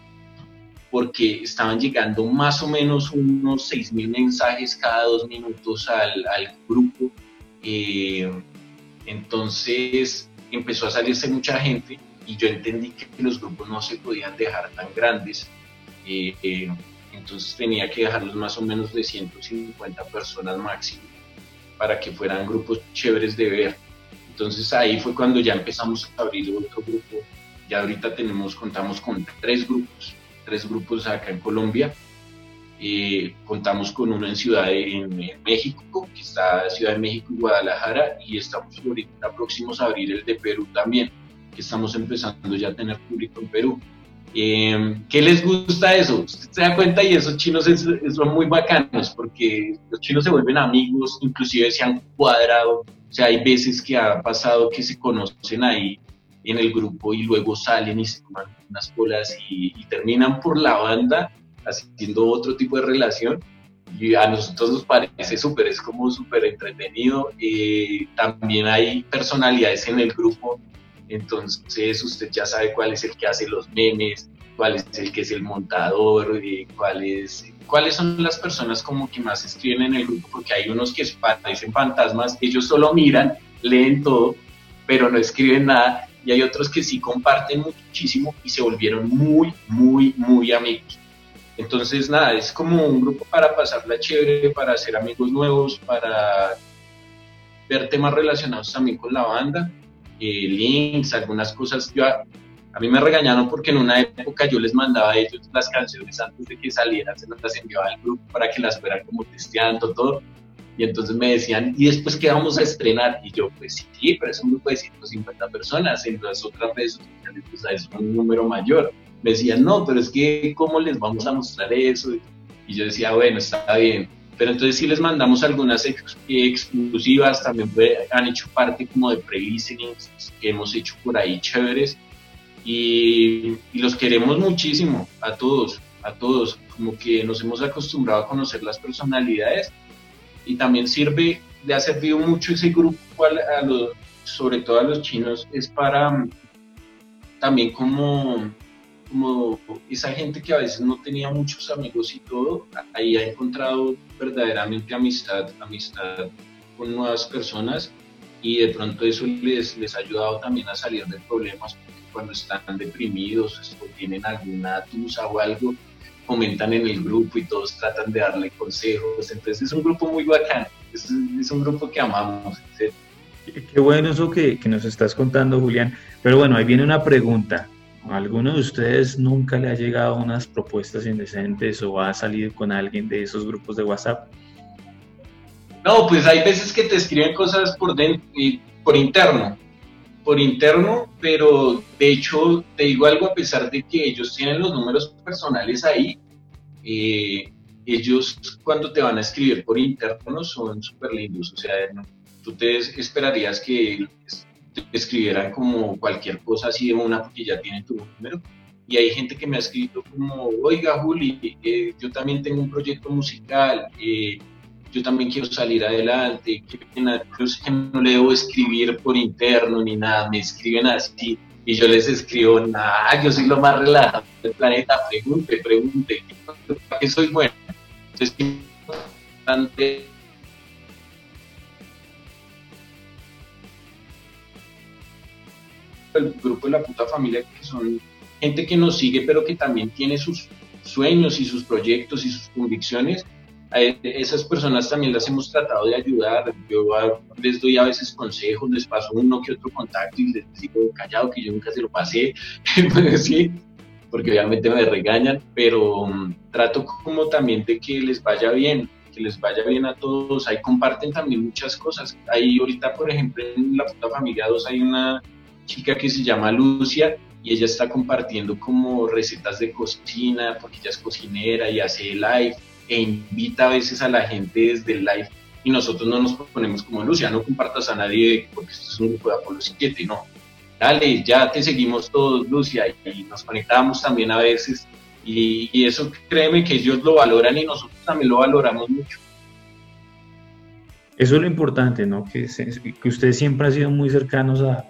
Speaker 2: Porque estaban llegando más o menos unos 6.000 mensajes cada dos minutos al, grupo. Eh, entonces empezó a salirse mucha gente y yo entendí que los grupos no se podían dejar tan grandes. Eh, eh, entonces tenía que dejarlos más o menos de 150 personas máximo para que fueran grupos chéveres de ver. Entonces ahí fue cuando ya empezamos a abrir otro grupo. Ya ahorita tenemos, contamos con tres grupos, tres grupos acá en Colombia. Eh, contamos con uno en Ciudad de en, México, que está Ciudad de México y Guadalajara, y estamos ahorita próximos a abrir el de Perú también, que estamos empezando ya a tener público en Perú. Eh, ¿Qué les gusta eso? Usted se da cuenta y esos chinos son muy bacanos porque los chinos se vuelven amigos, inclusive se han cuadrado. O sea, hay veces que ha pasado que se conocen ahí en el grupo y luego salen y se toman unas colas y, terminan por la banda haciendo otro tipo de relación. Y a nosotros nos parece súper, es como súper entretenido. Eh, también hay personalidades en el grupo entonces usted ya sabe cuál es el que hace los memes, cuál es el que es el montador, cuáles son las personas como que más escriben en el grupo, porque hay unos que parecen fantasmas, ellos solo miran, leen todo, pero no escriben nada, y hay otros que sí comparten muchísimo y se volvieron muy, muy, muy amigos. Entonces, nada, es como un grupo para pasarla chévere, para hacer amigos nuevos, para ver temas relacionados también con la banda, eh, links, algunas cosas. Yo, a, mí me regañaron porque en una época yo les mandaba a ellos las canciones antes de que salieran, se las enviaba al grupo para que las fueran como testeando todo. Y entonces me decían, ¿y después qué vamos a estrenar? Y yo, pues sí, pero es un grupo de 150 personas, en las otras redes sociales pues, es un número mayor. Me decían, no, pero es que, ¿cómo les vamos a mostrar eso? Y yo decía, bueno, está bien. Pero entonces sí les mandamos algunas exclusivas, también han hecho parte como de pre-listenings que hemos hecho por ahí chéveres. Y, y los queremos muchísimo a todos, a todos. Como que nos hemos acostumbrado a conocer las personalidades y también sirve, le ha servido mucho ese grupo, a, los, sobre todo a los chinos, es para mm, también como, como esa gente que a veces no tenía muchos amigos y todo, ahí ha encontrado verdaderamente amistad, amistad con nuevas personas y de pronto eso les, les ha ayudado también a salir de problemas cuando están deprimidos o tienen alguna tusa o algo, comentan en el grupo y todos tratan de darle consejos. Entonces es un grupo muy bacán, es, un grupo que amamos.
Speaker 1: Qué bueno eso que, que, nos estás contando, Julián. Pero bueno, ahí viene una pregunta. ¿A alguno de ustedes nunca le ha llegado unas propuestas indecentes o ha salido con alguien de esos grupos de WhatsApp?
Speaker 2: No, pues hay veces que te escriben cosas por, dentro, por interno por interno, pero de hecho te digo algo a pesar de que ellos tienen los números personales ahí, eh, ellos cuando te van a escribir por interno son súper lindos, o sea, tú te esperarías que te escribieran como cualquier cosa así de una porque ya tienen tu número. Y hay gente que me ha escrito como, oiga Juli, eh, yo también tengo un proyecto musical, eh, yo también quiero salir adelante, que no le debo escribir por interno ni nada, me escriben así y yo les escribo, nada, yo soy lo más relajado del planeta, pregunte, pregunte, ¿para qué soy bueno? Entonces, el grupo de la puta familia que son gente que nos sigue pero que también tiene sus sueños y sus proyectos y sus convicciones a esas personas también las hemos tratado de ayudar. Yo les doy a veces consejos, les paso uno que otro contacto y les digo callado que yo nunca se lo pasé, sí, porque obviamente me regañan, pero um, trato como también de que les vaya bien, que les vaya bien a todos. Ahí comparten también muchas cosas. Ahí ahorita, por ejemplo, en la puta familia 2 hay una chica que se llama Lucia y ella está compartiendo como recetas de cocina, porque ella es cocinera y hace live e invita a veces a la gente desde el live y nosotros no nos ponemos como Lucia, no compartas a nadie porque esto es un grupo de Apolo 7, no. Dale, ya te seguimos todos, Lucia, y nos conectamos también a veces y, eso créeme que ellos lo valoran y nosotros también lo valoramos mucho.
Speaker 1: Eso es lo importante, ¿no? Que, que ustedes siempre han sido muy cercanos a,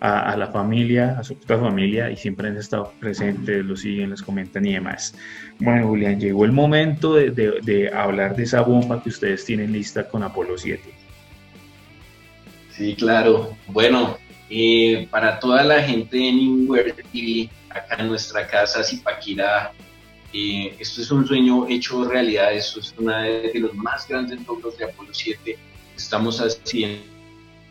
Speaker 1: a, la familia, a su familia y siempre han estado presentes, lo siguen, les comentan y demás. Bueno, Julián, llegó el momento de, de, hablar de esa bomba que ustedes tienen lista con Apolo 7.
Speaker 2: Sí, claro. Bueno, eh, para toda la gente en Inware TV, acá en nuestra casa, Zipaquirá, eh, esto es un sueño hecho realidad, esto es uno de los más grandes logros de Apolo 7. Estamos haciendo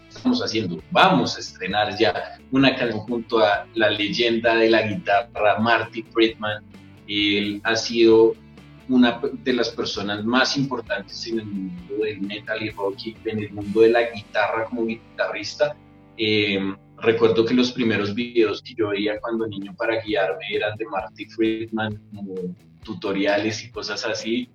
Speaker 2: estamos haciendo. Vamos a estrenar ya una canción junto a la leyenda de la guitarra, Marty Friedman. Él ha sido una de las personas más importantes en el mundo del metal y rock en el mundo de la guitarra como guitarrista. Em, recuerdo que los primeros videos que yo veía cuando niño para guiarme eran de Marty Friedman, como tutoriales y cosas así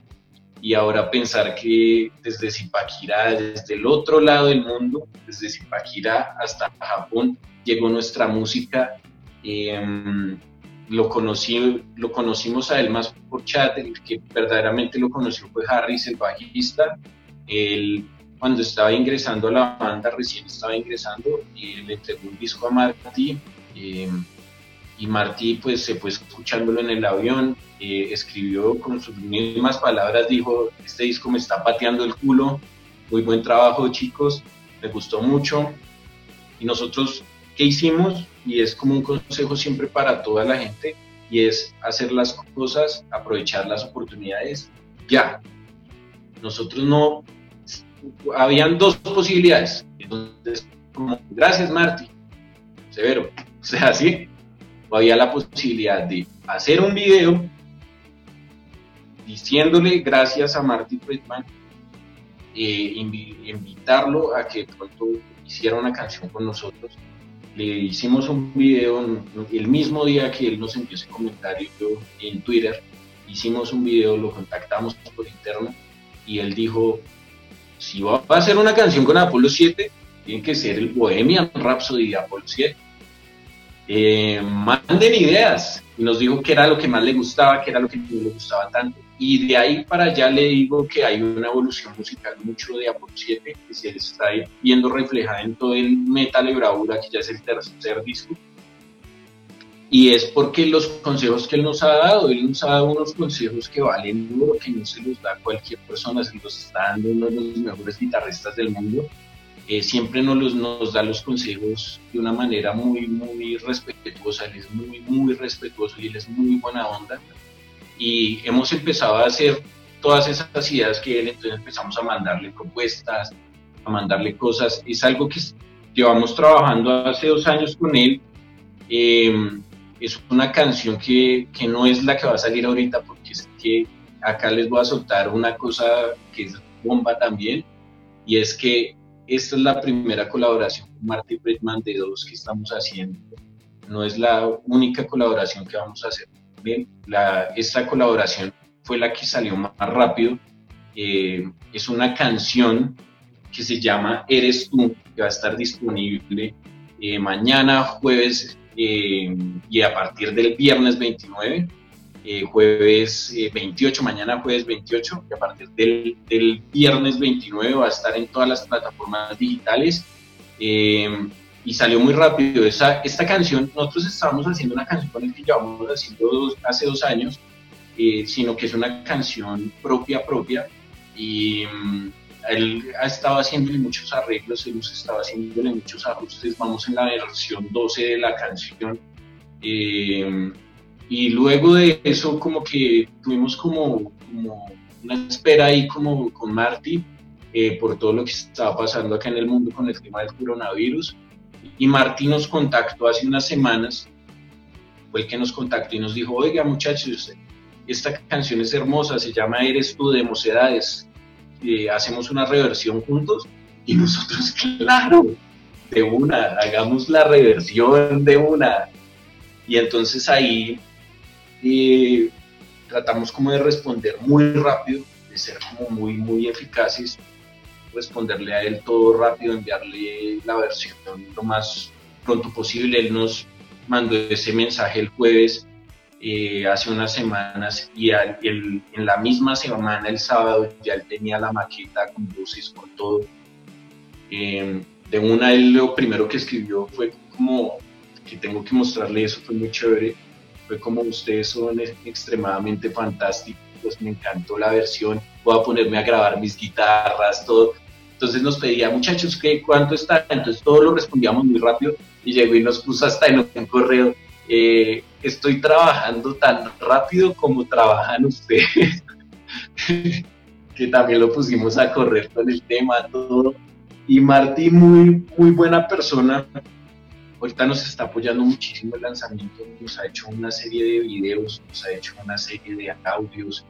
Speaker 2: y ahora pensar que desde Zipaquirá, desde el otro lado del mundo, desde Zipaquirá hasta Japón, llegó nuestra música. Em, lo, conocí, lo conocimos a él más por chat, el que verdaderamente lo conoció fue Harris, el bajista. Él, cuando estaba ingresando a la banda, recién estaba ingresando, y le entregó un disco a Marty. Em, y Marty pues se fue escuchándolo en el avión, eh, escribió con sus mismas palabras, dijo, este disco me está pateando el culo, muy buen trabajo chicos, me gustó mucho. Y nosotros, ¿qué hicimos? Y es como un consejo siempre para toda la gente, y es hacer las cosas, aprovechar las oportunidades ya. Nosotros no, habían dos posibilidades. Entonces, como, gracias Marty, severo, o sea, sí, había la posibilidad de hacer un video diciéndole gracias a Marty Friedman, eh, invitarlo a que pronto hiciera una canción con nosotros. Le hicimos un video el mismo día que él nos envió ese comentario en Twitter. Hicimos un video, lo contactamos por interno y él dijo, si va a hacer una canción con Apolo 7, tiene que ser el Bohemian Rhapsody de Apolo 7. Eh, manden ideas. Y nos dijo que era lo que más le gustaba, que era lo que no le gustaba tanto. Y de ahí para allá le digo que hay una evolución musical mucho de Apolo 7 que se está viendo reflejada en todo el Metal de Bravura, que ya es el tercer disco. Y es porque los consejos que él nos ha dado, él nos ha dado unos consejos que valen duro, que no se los da cualquier persona, se los está dando uno de los mejores guitarristas del mundo eh, siempre nos, da los consejos de una manera muy, muy respetuosa, él es muy, muy respetuoso y él es muy buena onda. Y hemos empezado a hacer todas esas ideas que él, entonces empezamos a mandarle propuestas, a mandarle cosas. Es algo que llevamos trabajando hace dos años con él. Em, es una canción que, que no es la que va a salir ahorita porque es que acá les voy a soltar una cosa que es bomba también y es que esta es la primera colaboración con Marty Friedman de dos que estamos haciendo. No es la única colaboración que vamos a hacer. Bien, la, esta colaboración fue la que salió más rápido. Eh, es una canción que se llama Eres tú, que va a estar disponible eh, mañana, jueves eh, y a partir del viernes 29 eh, jueves 28, eh, mañana jueves 28, que a partir del, del, viernes 29 va a estar en todas las plataformas digitales. Eh, y salió muy rápido. Esa, esta canción, nosotros estábamos haciendo una canción con el que llevamos haciendo hace dos años, sino que es una canción propia, propia. Y mm, él ha estado haciéndole muchos arreglos, hemos estado haciéndole muchos ajustes. Vamos en la versión 12 de la canción. Y luego de eso como que tuvimos como, una espera ahí como con Marty eh, por todo lo que estaba pasando acá en el mundo con el tema del coronavirus. Y Marty nos contactó hace unas semanas, fue el que nos contactó y nos dijo, oiga muchachos, esta canción es hermosa, se llama Eres tú de Mocedades, eh, hacemos una reversión juntos. Y nosotros, claro, de una, hagamos la reversión de una. Y entonces ahí y tratamos como de responder muy rápido, de ser como muy, muy eficaces, responderle a él todo rápido, enviarle la versión lo más pronto posible. Él nos mandó ese mensaje el jueves eh, hace unas semanas y en la misma semana, el sábado, ya él tenía la maqueta con luces, con todo. Eh, de una, él lo primero que escribió fue como que tengo que mostrarle eso, fue muy chévere fue como ustedes son extremadamente fantásticos, me encantó la versión, voy a ponerme a grabar mis guitarras, todo. Entonces nos pedía, muchachos, ¿qué, ¿cuánto está? Entonces todo lo respondíamos muy rápido y llegó y nos puso hasta en un correo, eh, estoy trabajando tan rápido como trabajan ustedes, que también lo pusimos a correr con el tema, todo. Y Martín, muy, muy buena persona, ahorita nos está apoyando muchísimo el lanzamiento, nos ha hecho una serie de videos, nos ha hecho una serie de audios,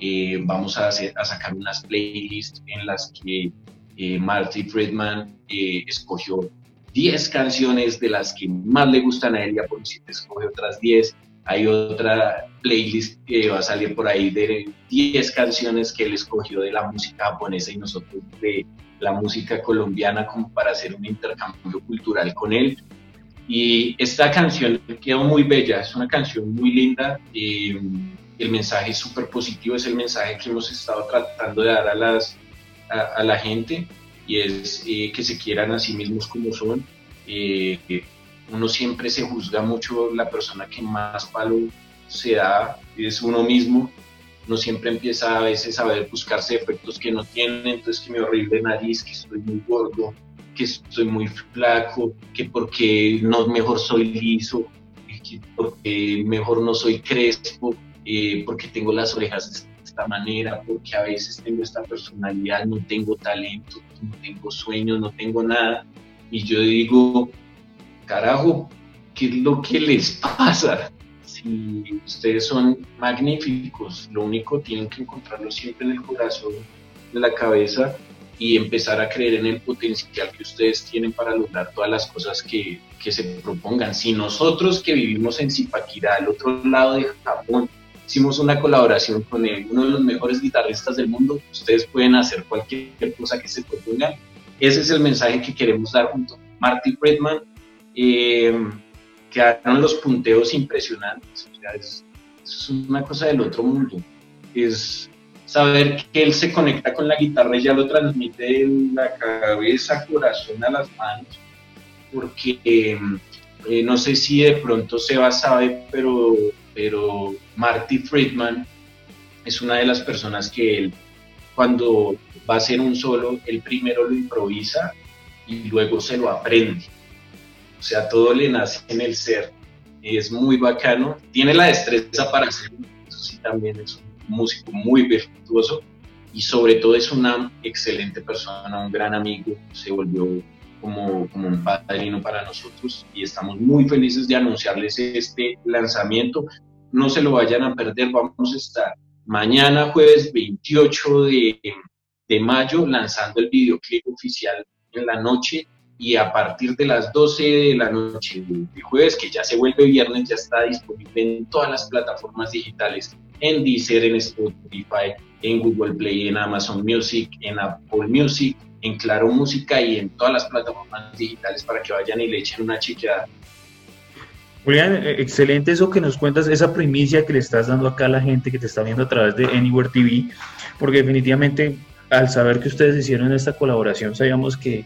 Speaker 2: eh, vamos a, hacer, a sacar unas playlists en las que eh, Marty Friedman eh, escogió 10 canciones de las que más le gustan a él y a Policía escoge otras 10. Hay otra playlist que va a salir por ahí de 10 canciones que él escogió de la música japonesa y nosotros de la música colombiana como para hacer un intercambio cultural con él. Y esta canción quedó muy bella, es una canción muy linda. y el mensaje es súper positivo, es el mensaje que hemos estado tratando de dar a, las, a, la gente y es eh, que se quieran a sí mismos como son. Uno siempre se juzga mucho, la persona que más palo se da es uno mismo. Uno siempre empieza a veces a ver, buscarse efectos que no tiene, entonces que me horrible nariz, que estoy muy gordo, que soy muy flaco, que porque no mejor soy liso. porque mejor no soy crespo, eh, porque tengo las orejas de esta manera, porque a veces tengo esta personalidad, no tengo talento, no tengo sueños, no tengo nada. Y yo digo, carajo, ¿qué es lo que les pasa? Si ustedes son magníficos, lo único tienen que encontrarlo siempre en el corazón, en la cabeza y empezar a creer en el potencial que ustedes tienen para lograr todas las cosas que, que se propongan. Si nosotros que vivimos en Zipaquirá, al otro lado de Japón, hicimos una colaboración con uno de los mejores guitarristas del mundo, ustedes pueden hacer cualquier cosa que se propongan. Ese es el mensaje que queremos dar junto a Marty Friedman. Eh, quedaron los punteos impresionantes. es, es una cosa del otro mundo. Es, saber que él se conecta con la guitarra y ya lo transmite de la cabeza, corazón a las manos, porque eh, no sé si de pronto Seba sabe, pero, pero Marty Friedman es una de las personas que él, cuando va a hacer un solo, él primero lo improvisa y luego se lo aprende. O sea, todo le nace en el ser. Es muy bacano. Tiene la destreza para hacerlo. Eso sí, también es un músico muy virtuoso y sobre todo es una excelente persona, un gran amigo, se volvió como, como un padrino para nosotros y estamos muy felices de anunciarles este lanzamiento. No se lo vayan a perder, vamos a estar mañana jueves 28 de, de mayo lanzando el videoclip oficial en la noche y a partir de las 12 de la noche de jueves, que ya se vuelve viernes, ya está disponible en todas las plataformas digitales en Deezer, en Spotify, en Google Play, en Amazon Music, en Apple Music, en Claro Música y en todas las plataformas digitales para que vayan y le echen una chequeada.
Speaker 1: Julián, eh, excelente eso que nos cuentas, esa primicia que le estás dando acá a la gente que te está viendo a través de Anywhere TV, porque definitivamente al saber que ustedes hicieron esta colaboración, sabíamos que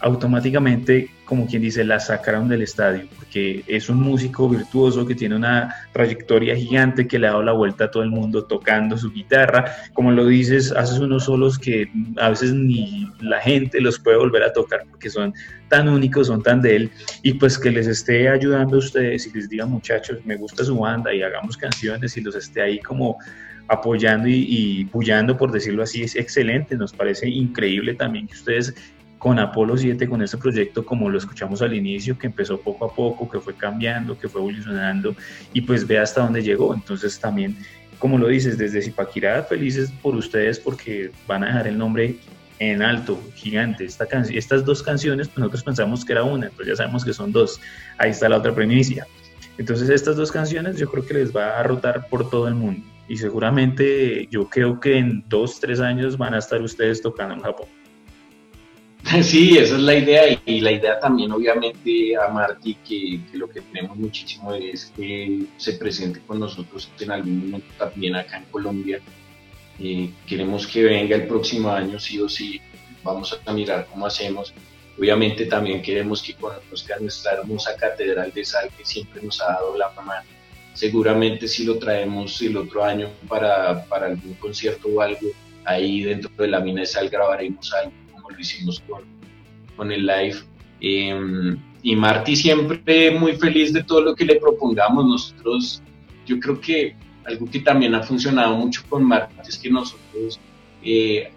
Speaker 1: automáticamente, como quien dice, la sacaron del estadio, porque es un músico virtuoso que tiene una trayectoria gigante, que le ha dado la vuelta a todo el mundo tocando su guitarra. Como lo dices, haces unos solos que a veces ni la gente los puede volver a tocar porque son tan únicos, son tan de él, y pues que les esté ayudando a ustedes y les diga muchachos, me gusta su banda y hagamos canciones y los esté ahí como apoyando y, y por decirlo así, es excelente. Nos parece increíble también que ustedes con Apolo 7, con este proyecto, como lo escuchamos al inicio, que empezó poco a poco, que fue cambiando, que fue evolucionando y pues ve hasta dónde llegó. Entonces también, como lo dices, desde Zipaquirá, felices por ustedes porque van a dejar el nombre en alto, gigante. Esta estas dos canciones, pues nosotros pensamos que era una, entonces ya sabemos que son dos. Ahí está la otra primicia. Entonces estas dos canciones yo creo que les va a rotar por todo el mundo y seguramente yo creo que en dos, tres años van a estar ustedes tocando en Japón.
Speaker 2: Sí, esa es la idea y la idea también obviamente a Marty que, lo que tenemos muchísimo es que se presente con nosotros en algún momento también acá en Colombia. Eh, queremos que venga el próximo año sí o sí, vamos a mirar cómo hacemos. Obviamente también queremos que conozca nuestra hermosa catedral de sal que siempre nos ha dado la mano. Seguramente si lo traemos el otro año para, para algún concierto o algo, ahí dentro de la mina de sal grabaremos algo lo hicimos con, con el live. Em, y Marty siempre muy feliz de todo lo que le propongamos. Nosotros, yo creo que algo que también ha funcionado mucho con Marty es que nosotros, eh,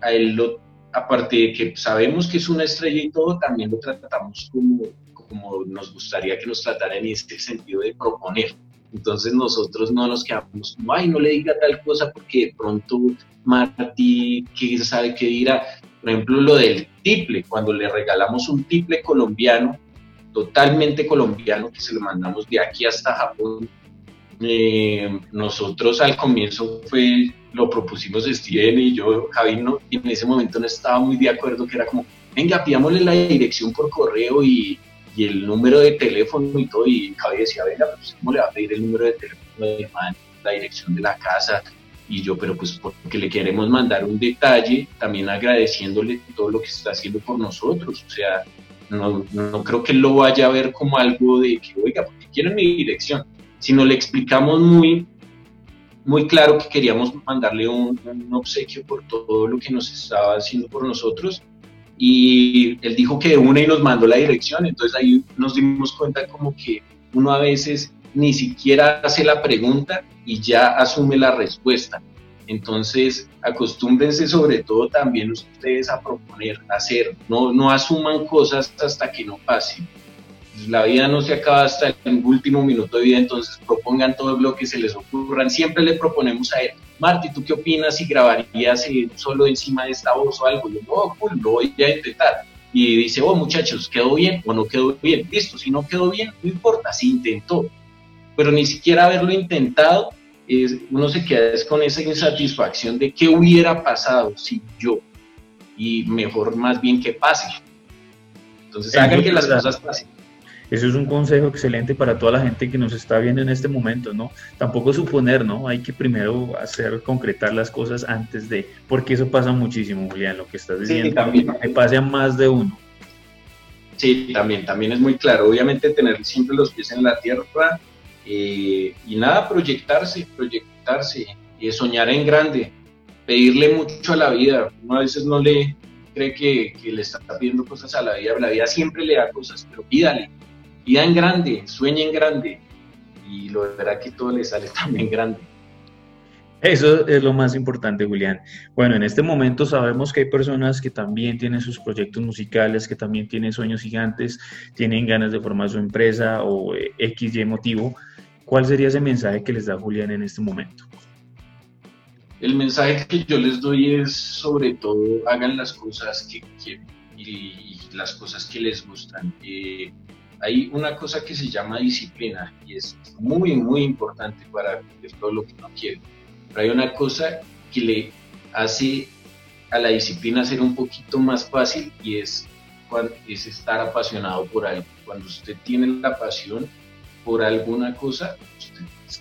Speaker 2: a él lo, aparte de que sabemos que es una estrella y todo, también lo tratamos como, como nos gustaría que nos tratara en este sentido de proponer. Entonces nosotros no nos quedamos como, ay, no le diga tal cosa porque de pronto Marty, ¿qué sabe qué dirá? Por ejemplo, lo del tiple, cuando le regalamos un tiple colombiano, totalmente colombiano, que se lo mandamos de aquí hasta Japón, eh, nosotros al comienzo fue, lo propusimos Steven y yo, Javi, no, en ese momento no estaba muy de acuerdo, que era como, venga, pidámosle la dirección por correo y, y el número de teléfono y todo, y Javi decía, venga, pues ¿cómo le va a pedir el número de teléfono de la dirección de la casa? Y yo, pero pues porque le queremos mandar un detalle, también agradeciéndole todo lo que está haciendo por nosotros, o sea, no, no creo que lo vaya a ver como algo de que, oiga, porque quieren mi dirección, sino le explicamos muy, muy claro que queríamos mandarle un, un, obsequio por todo lo que nos estaba haciendo por nosotros y él dijo que de una y nos mandó la dirección, entonces ahí nos dimos cuenta como que uno a veces ni siquiera hace la pregunta y ya asume la respuesta. Entonces, acostúmbrense sobre todo también ustedes a proponer, hacer, no, no asuman cosas hasta que no pasen. La vida no se acaba hasta el último minuto de vida, entonces propongan todo lo que se les ocurran. Siempre le proponemos a él, Marty, ¿tú qué opinas si grabarías solo encima de esta voz o algo? Yo, no, cool, lo voy a intentar. Y dice, oh muchachos, ¿quedó bien o no quedó bien? Listo, si no quedó bien, no importa, se intentó. Pero ni siquiera haberlo intentado uno se queda con esa insatisfacción de qué hubiera pasado si yo, y mejor más bien que pase. Entonces hagan que las cosas pasen.
Speaker 1: Eso es un consejo excelente para toda la gente que nos está viendo en este momento, ¿no? Tampoco suponer, ¿no? Hay que primero hacer, concretar las cosas antes de, porque eso pasa muchísimo, Julián, lo que estás diciendo. Sí, también. Que pase a más de uno.
Speaker 2: Sí, también, también es muy claro. Obviamente tener siempre los pies en la tierra, eh, y nada, proyectarse, proyectarse, y soñar en grande, pedirle mucho a la vida. Uno a veces no le cree que, le está pidiendo cosas a la vida, la vida siempre le da cosas, pero pídale, pida en grande, sueñe en grande, y lo verá que todo le sale también grande.
Speaker 1: Eso es lo más importante, Julián. Bueno, en este momento sabemos que hay personas que también tienen sus proyectos musicales, que también tienen sueños gigantes, tienen ganas de formar su empresa o eh, X y motivo. ¿Cuál sería ese mensaje que les da Julián en este momento?
Speaker 2: El mensaje que yo les doy es sobre todo hagan las cosas que quieren y, las cosas que les gustan. Eh, hay una cosa que se llama disciplina y es muy, muy importante para todo lo que no quieren. Pero hay una cosa que le hace a la disciplina ser un poquito más fácil y es, es estar apasionado por algo. Cuando usted tiene la pasión, por alguna cosa,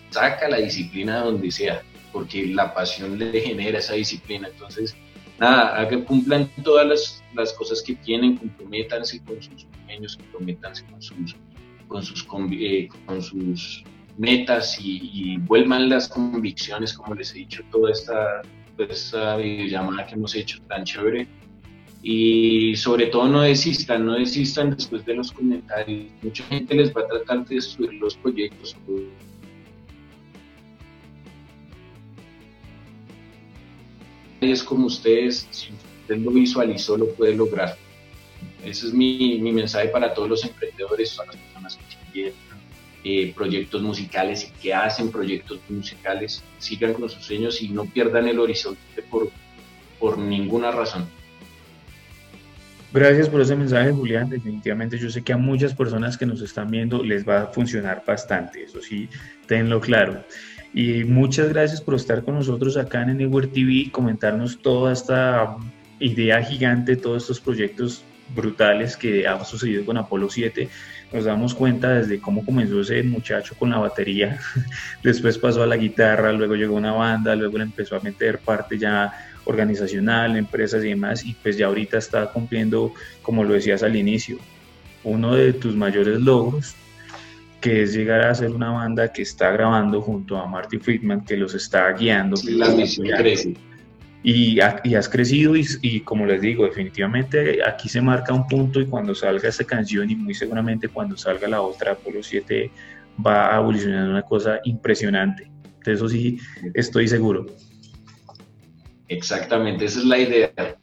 Speaker 2: saca la disciplina donde sea, porque la pasión le genera esa disciplina. Entonces, nada, cumplan todas las, las cosas que tienen, comprométanse con sus sueños, comprométanse con sus, con sus, eh, con sus metas y, vuelvan las convicciones, como les he dicho, toda esta, toda esta videollamada que hemos hecho tan chévere y sobre todo no desistan, no desistan después de los comentarios. Mucha gente les va a tratar de destruir los proyectos. Es como ustedes, si usted lo visualizó, lo puede lograr. Ese es mi, mi mensaje para todos los emprendedores, todas las personas que tienen eh, proyectos musicales y que hacen proyectos musicales. Sigan con sus sueños y no pierdan el horizonte por, por ninguna razón.
Speaker 1: Gracias por ese mensaje, Julián. Definitivamente yo sé que a muchas personas que nos están viendo les va a funcionar bastante, eso sí, tenlo claro. Y muchas gracias por estar con nosotros acá en Network TV, comentarnos toda esta idea gigante, todos estos proyectos brutales que han sucedido con Apolo 7. Nos damos cuenta desde cómo comenzó ese muchacho con la batería, después pasó a la guitarra, luego llegó una banda, luego le empezó a meter parte ya organizacional, empresas y demás, y pues ya ahorita está cumpliendo, como lo decías al inicio, uno de tus mayores logros, que es llegar a ser una banda que está grabando junto a Marty Friedman, que los está guiando.
Speaker 2: la misión crece.
Speaker 1: Y, y, has crecido y, y, como les digo, definitivamente aquí se marca un punto y cuando salga esta canción y muy seguramente cuando salga la otra, Apolo 7, va a evolucionar una cosa impresionante. De eso sí estoy seguro.
Speaker 2: Exactamente, esa es la idea.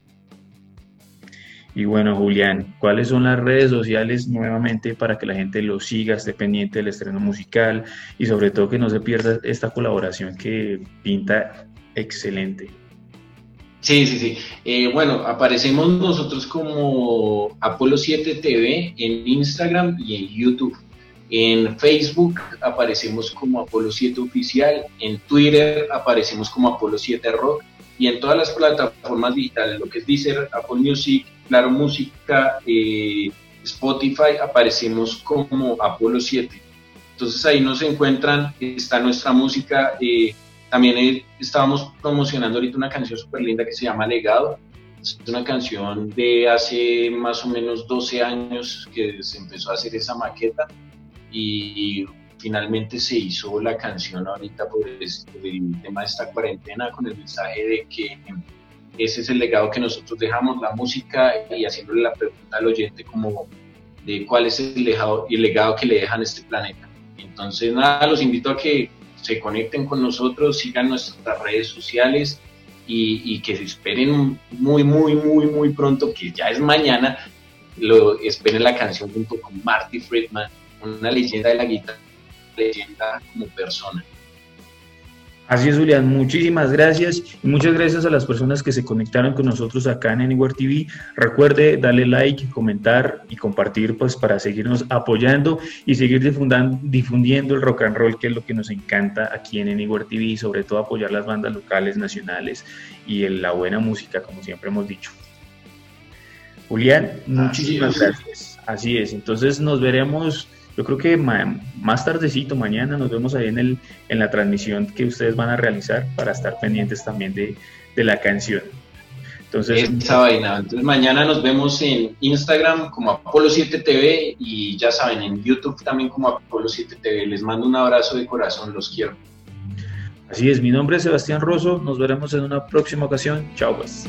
Speaker 1: Y bueno, Julián, ¿cuáles son las redes sociales nuevamente para que la gente lo siga, esté pendiente del estreno musical y sobre todo que no se pierda esta colaboración que pinta excelente?
Speaker 2: Sí, sí, sí. Eh, bueno, aparecemos nosotros como Apolo 7 TV en Instagram y en YouTube. En Facebook aparecemos como Apolo 7 Oficial, en Twitter aparecemos como Apolo 7 Rock y en todas las plataformas digitales, lo que es Deezer, Apple Music, Claro Música, eh, Spotify, aparecemos como Apolo 7. Entonces ahí nos encuentran, está nuestra música. Eh, también eh, estábamos promocionando ahorita una canción súper linda que se llama Legado. Es una canción de hace más o menos 12 años que se empezó a hacer esa maqueta y finalmente se hizo la canción ahorita por, el tema de esta cuarentena con el mensaje de que ese es el legado que nosotros dejamos, la música y haciéndole la pregunta al oyente como de cuál es el legado, el legado que le dejan este planeta. Entonces, nada, los invito a que se conecten con nosotros, sigan nuestras redes sociales y, que se esperen muy, muy, muy, muy pronto, que ya es mañana, lo esperen la canción junto con Marty Friedman, una leyenda de la guitarra, leyenda como persona.
Speaker 1: Así es, Julián. Muchísimas gracias y muchas gracias a las personas que se conectaron con nosotros acá en Anywhere TV. Recuerde darle like, comentar y compartir pues para seguirnos apoyando y seguir difundiendo el rock and roll, que es lo que nos encanta aquí en Anywhere TV y sobre todo apoyar las bandas locales, nacionales y la buena música, como siempre hemos dicho. Julián, muchísimas gracias. Así es. Entonces nos veremos yo creo que más tardecito, mañana, nos vemos ahí en, el, en la transmisión que ustedes van a realizar para estar pendientes también de, la canción.
Speaker 2: Entonces, Esa vaina. Entonces mañana nos vemos en Instagram como Apolo7TV y ya saben, en YouTube también como Apolo7TV. Les mando un abrazo de corazón, los quiero.
Speaker 1: Así es, mi nombre es Sebastián Rosso, nos veremos en una próxima ocasión. Chao pues.